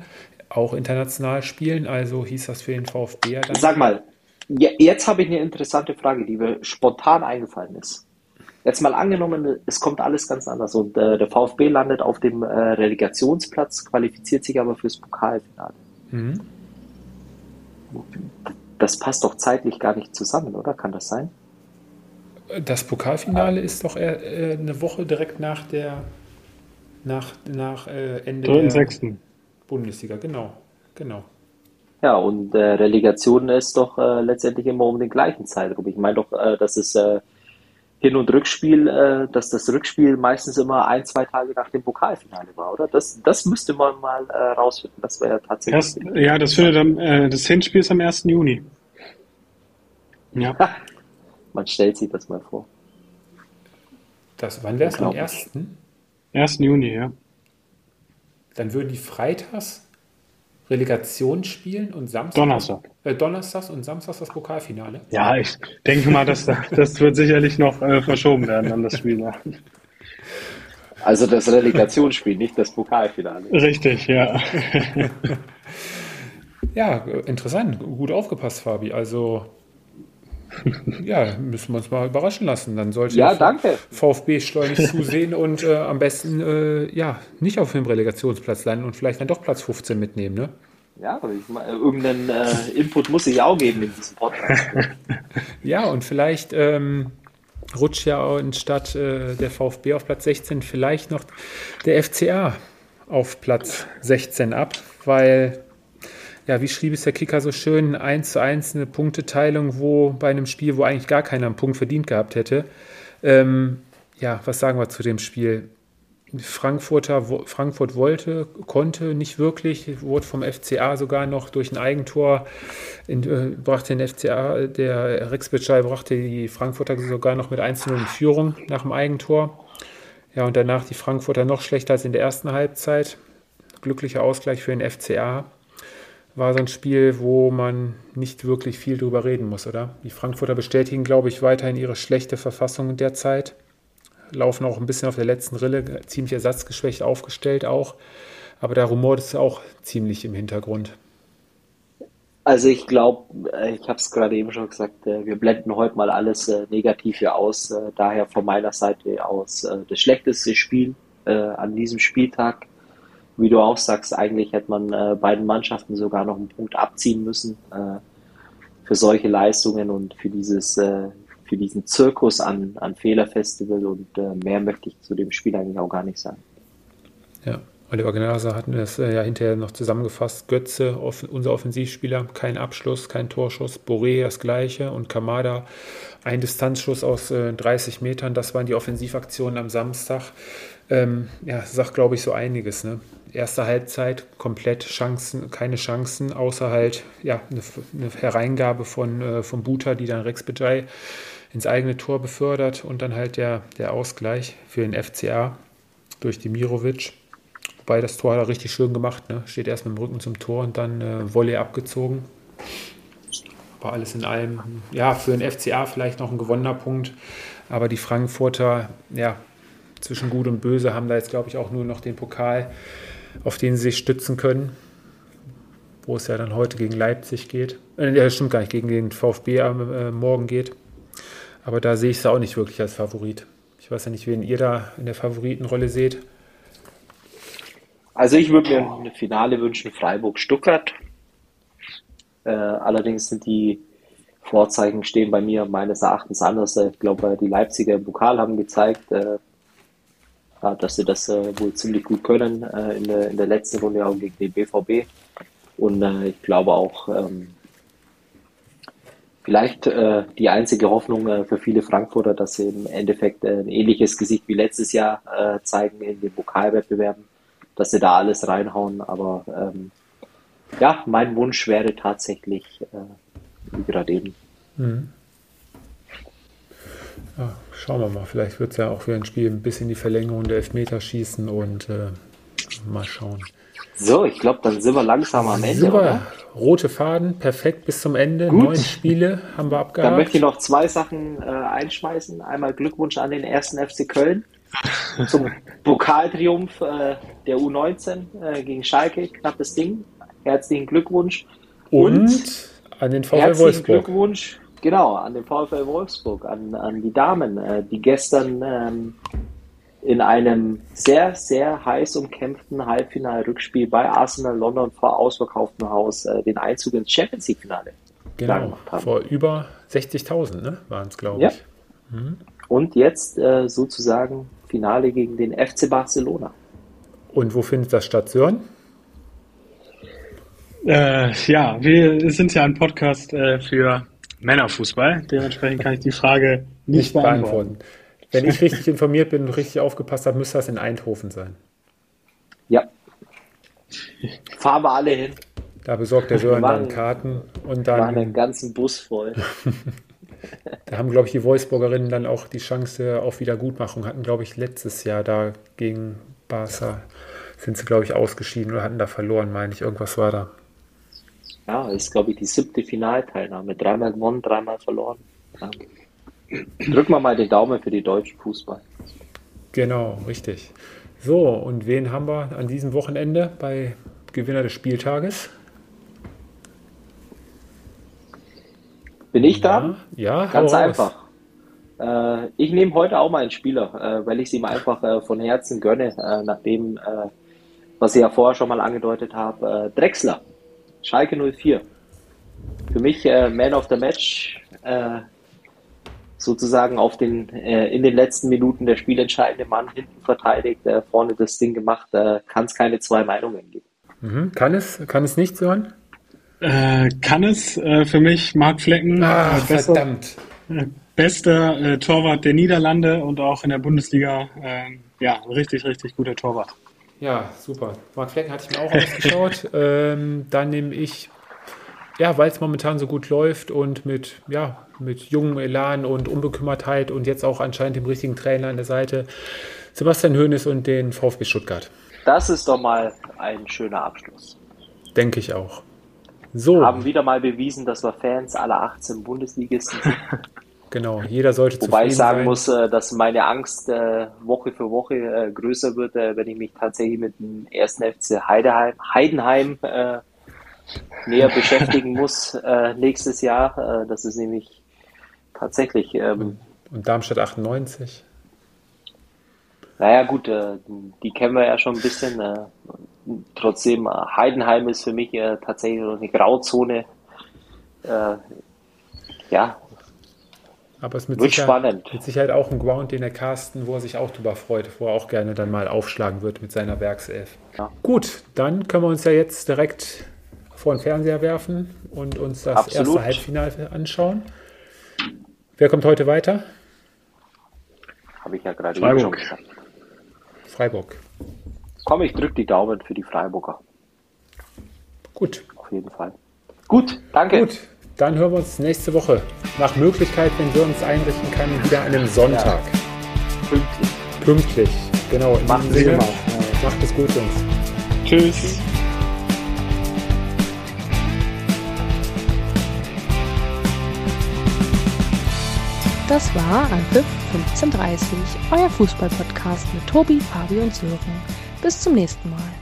auch international spielen. Also hieß das für den VfB ja dann. Sag mal, jetzt habe ich eine interessante Frage, die mir spontan eingefallen ist. Jetzt mal angenommen, es kommt alles ganz anders und äh, der VfB landet auf dem äh, Relegationsplatz, qualifiziert sich aber fürs Pokalfinale. Mhm. Das passt doch zeitlich gar nicht zusammen, oder? Kann das sein? Das Pokalfinale ist doch eher, äh, eine Woche direkt nach der nach, nach äh, Ende 3. der 6. Bundesliga, genau, genau. Ja, und äh, Relegation ist doch äh, letztendlich immer um den gleichen Zeitraum. Ich meine doch, äh, dass es äh, Hin- und Rückspiel, äh, dass das Rückspiel meistens immer ein, zwei Tage nach dem Pokalfinale war, oder? Das, das müsste man mal äh, rausfinden. Das wäre tatsächlich. Erst, ja, das findet am, äh, das Hinspiel ist am 1. Juni. Ja. man stellt sich das mal vor. Das, wann wäre es am 1.? 1. Juni, ja. Dann würden die freitags Relegation spielen und Samstag. Donnerstag. Äh, Donnerstags und Samstags das Pokalfinale. Ja, ich denke mal, dass, das wird sicherlich noch äh, verschoben werden an das Spiel. Also das Relegationsspiel, nicht das Pokalfinale. Richtig, ja. (laughs) ja, interessant. Gut aufgepasst, Fabi. Also ja, müssen wir uns mal überraschen lassen. Dann sollte ja, danke. VfB schleunig (laughs) zusehen und äh, am besten äh, ja, nicht auf dem Relegationsplatz landen und vielleicht dann doch Platz 15 mitnehmen. Ne? Ja, meine, irgendeinen äh, Input muss ich auch geben in diesem Podcast. (laughs) ja, und vielleicht ähm, rutscht ja auch statt äh, der VfB auf Platz 16 vielleicht noch der FCA auf Platz 16 ab, weil ja, wie schrieb es der Kicker so schön, eins zu eins eine Punkteteilung, wo bei einem Spiel, wo eigentlich gar keiner einen Punkt verdient gehabt hätte. Ähm, ja, was sagen wir zu dem Spiel? Frankfurter, Frankfurt wollte, konnte nicht wirklich, wurde vom FCA sogar noch durch ein Eigentor, in, äh, brachte den FCA, der Rex brachte die Frankfurter sogar noch mit 1 0 in Führung nach dem Eigentor. Ja, und danach die Frankfurter noch schlechter als in der ersten Halbzeit. Glücklicher Ausgleich für den FCA war so ein Spiel, wo man nicht wirklich viel drüber reden muss, oder? Die Frankfurter bestätigen, glaube ich, weiterhin ihre schlechte Verfassung derzeit. Laufen auch ein bisschen auf der letzten Rille, ziemlich ersatzgeschwächt aufgestellt auch. Aber der rumort ist auch ziemlich im Hintergrund. Also ich glaube, äh, ich habe es gerade eben schon gesagt, äh, wir blenden heute mal alles äh, negativ hier aus. Daher von meiner Seite aus das schlechteste Spiel an diesem Spieltag wie du auch sagst, eigentlich hätte man äh, beiden Mannschaften sogar noch einen Punkt abziehen müssen äh, für solche Leistungen und für dieses äh, für diesen Zirkus an, an Fehlerfestival und äh, mehr möchte ich zu dem Spiel eigentlich auch gar nicht sagen. Ja, Oliver Gnaser hatten das äh, ja hinterher noch zusammengefasst. Götze, off unser Offensivspieler, kein Abschluss, kein Torschuss. Boré das gleiche und Kamada ein Distanzschuss aus äh, 30 Metern. Das waren die Offensivaktionen am Samstag. Ähm, ja, sagt, glaube ich, so einiges. Ne? erste Halbzeit komplett Chancen, keine Chancen, außer halt ja, eine, eine Hereingabe von, äh, von Buta, die dann Rex Bejai ins eigene Tor befördert und dann halt der, der Ausgleich für den FCA durch Dimirovic. Wobei das Tor hat er richtig schön gemacht, ne? steht erst mit dem Rücken zum Tor und dann äh, Volley abgezogen. War alles in allem, ja, für den FCA vielleicht noch ein gewonnener Punkt, aber die Frankfurter, ja, zwischen Gut und Böse, haben da jetzt, glaube ich, auch nur noch den Pokal, auf den sie sich stützen können, wo es ja dann heute gegen Leipzig geht. Äh, ja, stimmt gar nicht, gegen den VfB äh, Morgen geht. Aber da sehe ich es auch nicht wirklich als Favorit. Ich weiß ja nicht, wen ihr da in der Favoritenrolle seht. Also ich würde mir eine Finale wünschen, Freiburg-Stuttgart. Äh, allerdings sind die Vorzeichen stehen bei mir meines Erachtens anders. Ich glaube, die Leipziger im Pokal haben gezeigt, äh, dass sie das äh, wohl ziemlich gut können äh, in, der, in der letzten Runde auch gegen den BVB. Und äh, ich glaube auch, ähm, vielleicht äh, die einzige Hoffnung äh, für viele Frankfurter, dass sie im Endeffekt äh, ein ähnliches Gesicht wie letztes Jahr zeigen in den Pokalwettbewerben, dass sie da alles reinhauen. Aber ähm, ja, mein Wunsch wäre tatsächlich wie gerade eben. Mhm. Ja, schauen wir mal. Vielleicht wird es ja auch für ein Spiel ein bisschen die Verlängerung der Elfmeterschießen und äh, mal schauen. So, ich glaube, dann sind wir langsam am Ende. Super. Oder? Rote Faden, perfekt bis zum Ende. Gut. Neun Spiele haben wir abgehakt. Dann möchte ich noch zwei Sachen äh, einschmeißen. Einmal Glückwunsch an den ersten FC Köln (laughs) zum Pokaltriumph äh, der U19 äh, gegen Schalke. Knappes Ding. Herzlichen Glückwunsch. Und, Und an den VfL herzlichen Wolfsburg. Glückwunsch, genau, an den VfL Wolfsburg, an, an die Damen, äh, die gestern ähm, in einem sehr, sehr heiß umkämpften Halbfinal-Rückspiel bei Arsenal London vor ausverkauftem Haus äh, den Einzug ins Champions League-Finale genau, vor über 60.000 ne, waren es, glaube ja. ich. Mhm. Und jetzt äh, sozusagen Finale gegen den FC Barcelona. Und wo findet das statt, Sören? Äh, ja, wir sind ja ein Podcast äh, für Männerfußball. Dementsprechend kann ich die Frage nicht, nicht beantworten. beantworten. Wenn ich richtig informiert bin und richtig aufgepasst habe, müsste das in Eindhoven sein. Ja. Fahren wir alle hin. Da besorgt der Sören dann Karten und dann. Machen den ganzen Bus voll. (laughs) da haben, glaube ich, die Wolfsburgerinnen dann auch die Chance auf Wiedergutmachung. Hatten, glaube ich, letztes Jahr da gegen Barca sind sie, glaube ich, ausgeschieden oder hatten da verloren, meine ich. Irgendwas war da. Ja, ist, glaube ich, die siebte Finalteilnahme. Dreimal gewonnen, dreimal verloren. Ja. Drücken wir mal den Daumen für die deutschen Fußball. Genau, richtig. So, und wen haben wir an diesem Wochenende bei Gewinner des Spieltages? Bin ich da? Ja, ganz einfach. Äh, ich nehme heute auch mal einen Spieler, äh, weil ich es ihm einfach äh, von Herzen gönne, äh, nachdem, äh, was ich ja vorher schon mal angedeutet habe, äh, Drexler, Schalke 04. Für mich Man of the Match, sozusagen auf den, äh, in den letzten Minuten der spielentscheidende Mann hinten verteidigt, äh, vorne das Ding gemacht, äh, kann es keine zwei Meinungen geben. Mhm. Kann es, kann es nicht, Sören? Äh, kann es äh, für mich Marc Flecken. Ach, äh, bester, verdammt. bester Torwart der Niederlande und auch in der Bundesliga. ja, richtig, richtig guter Torwart. Ja, super. Marc Flecken hatte ich mir auch ausgeschaut. (laughs) ähm, dann nehme ich ja, weil es momentan so gut läuft und mit, ja, mit jungem Elan und Unbekümmertheit und jetzt auch anscheinend dem richtigen Trainer an der Seite, Sebastian Hoeneß und den VfB Stuttgart. Das ist doch mal ein schöner Abschluss. Denke ich auch. So. Haben wieder mal bewiesen, dass wir Fans aller 18 Bundesligisten sind. (laughs) Genau, jeder sollte Wobei ich sagen sein. muss, äh, dass meine Angst äh, Woche für Woche äh, größer wird, wenn ich mich tatsächlich mit dem ersten FC Heidenheim, Heidenheim näher beschäftigen (laughs) muss nächstes Jahr. Das ist nämlich tatsächlich. Ähm, und Darmstadt 98? Naja, gut, die kennen wir ja schon ein bisschen. Trotzdem, Heidenheim ist für mich tatsächlich noch eine Grauzone. ja. Aber es ist mit wird Sicherheit, spannend. mit Sicherheit auch ein Ground, den der Carsten, wo er sich auch drüber freut, wo er auch gerne dann mal aufschlagen wird mit seiner Werkself. Ja. Gut, dann können wir uns ja jetzt direkt vor den Fernseher werfen und uns das Absolut. erste Halbfinale anschauen. Wer kommt heute weiter? Habe ich ja gerade schon gesagt. Freiburg. Komm, ich drücke die Daumen für die Freiburger. Gut. Auf jeden Fall. Gut, danke. Gut, dann hören wir uns nächste Woche. Nach Möglichkeit, wenn wir uns einrichten können, wieder an einem Sonntag. Ja. Pünktlich. Pünktlich, genau. Macht es gut, Macht es gut, Jungs. Tschüss. Tschüss. Das war Anpfiff 1530, euer Fußballpodcast mit Tobi, Fabi und Sören. Bis zum nächsten Mal.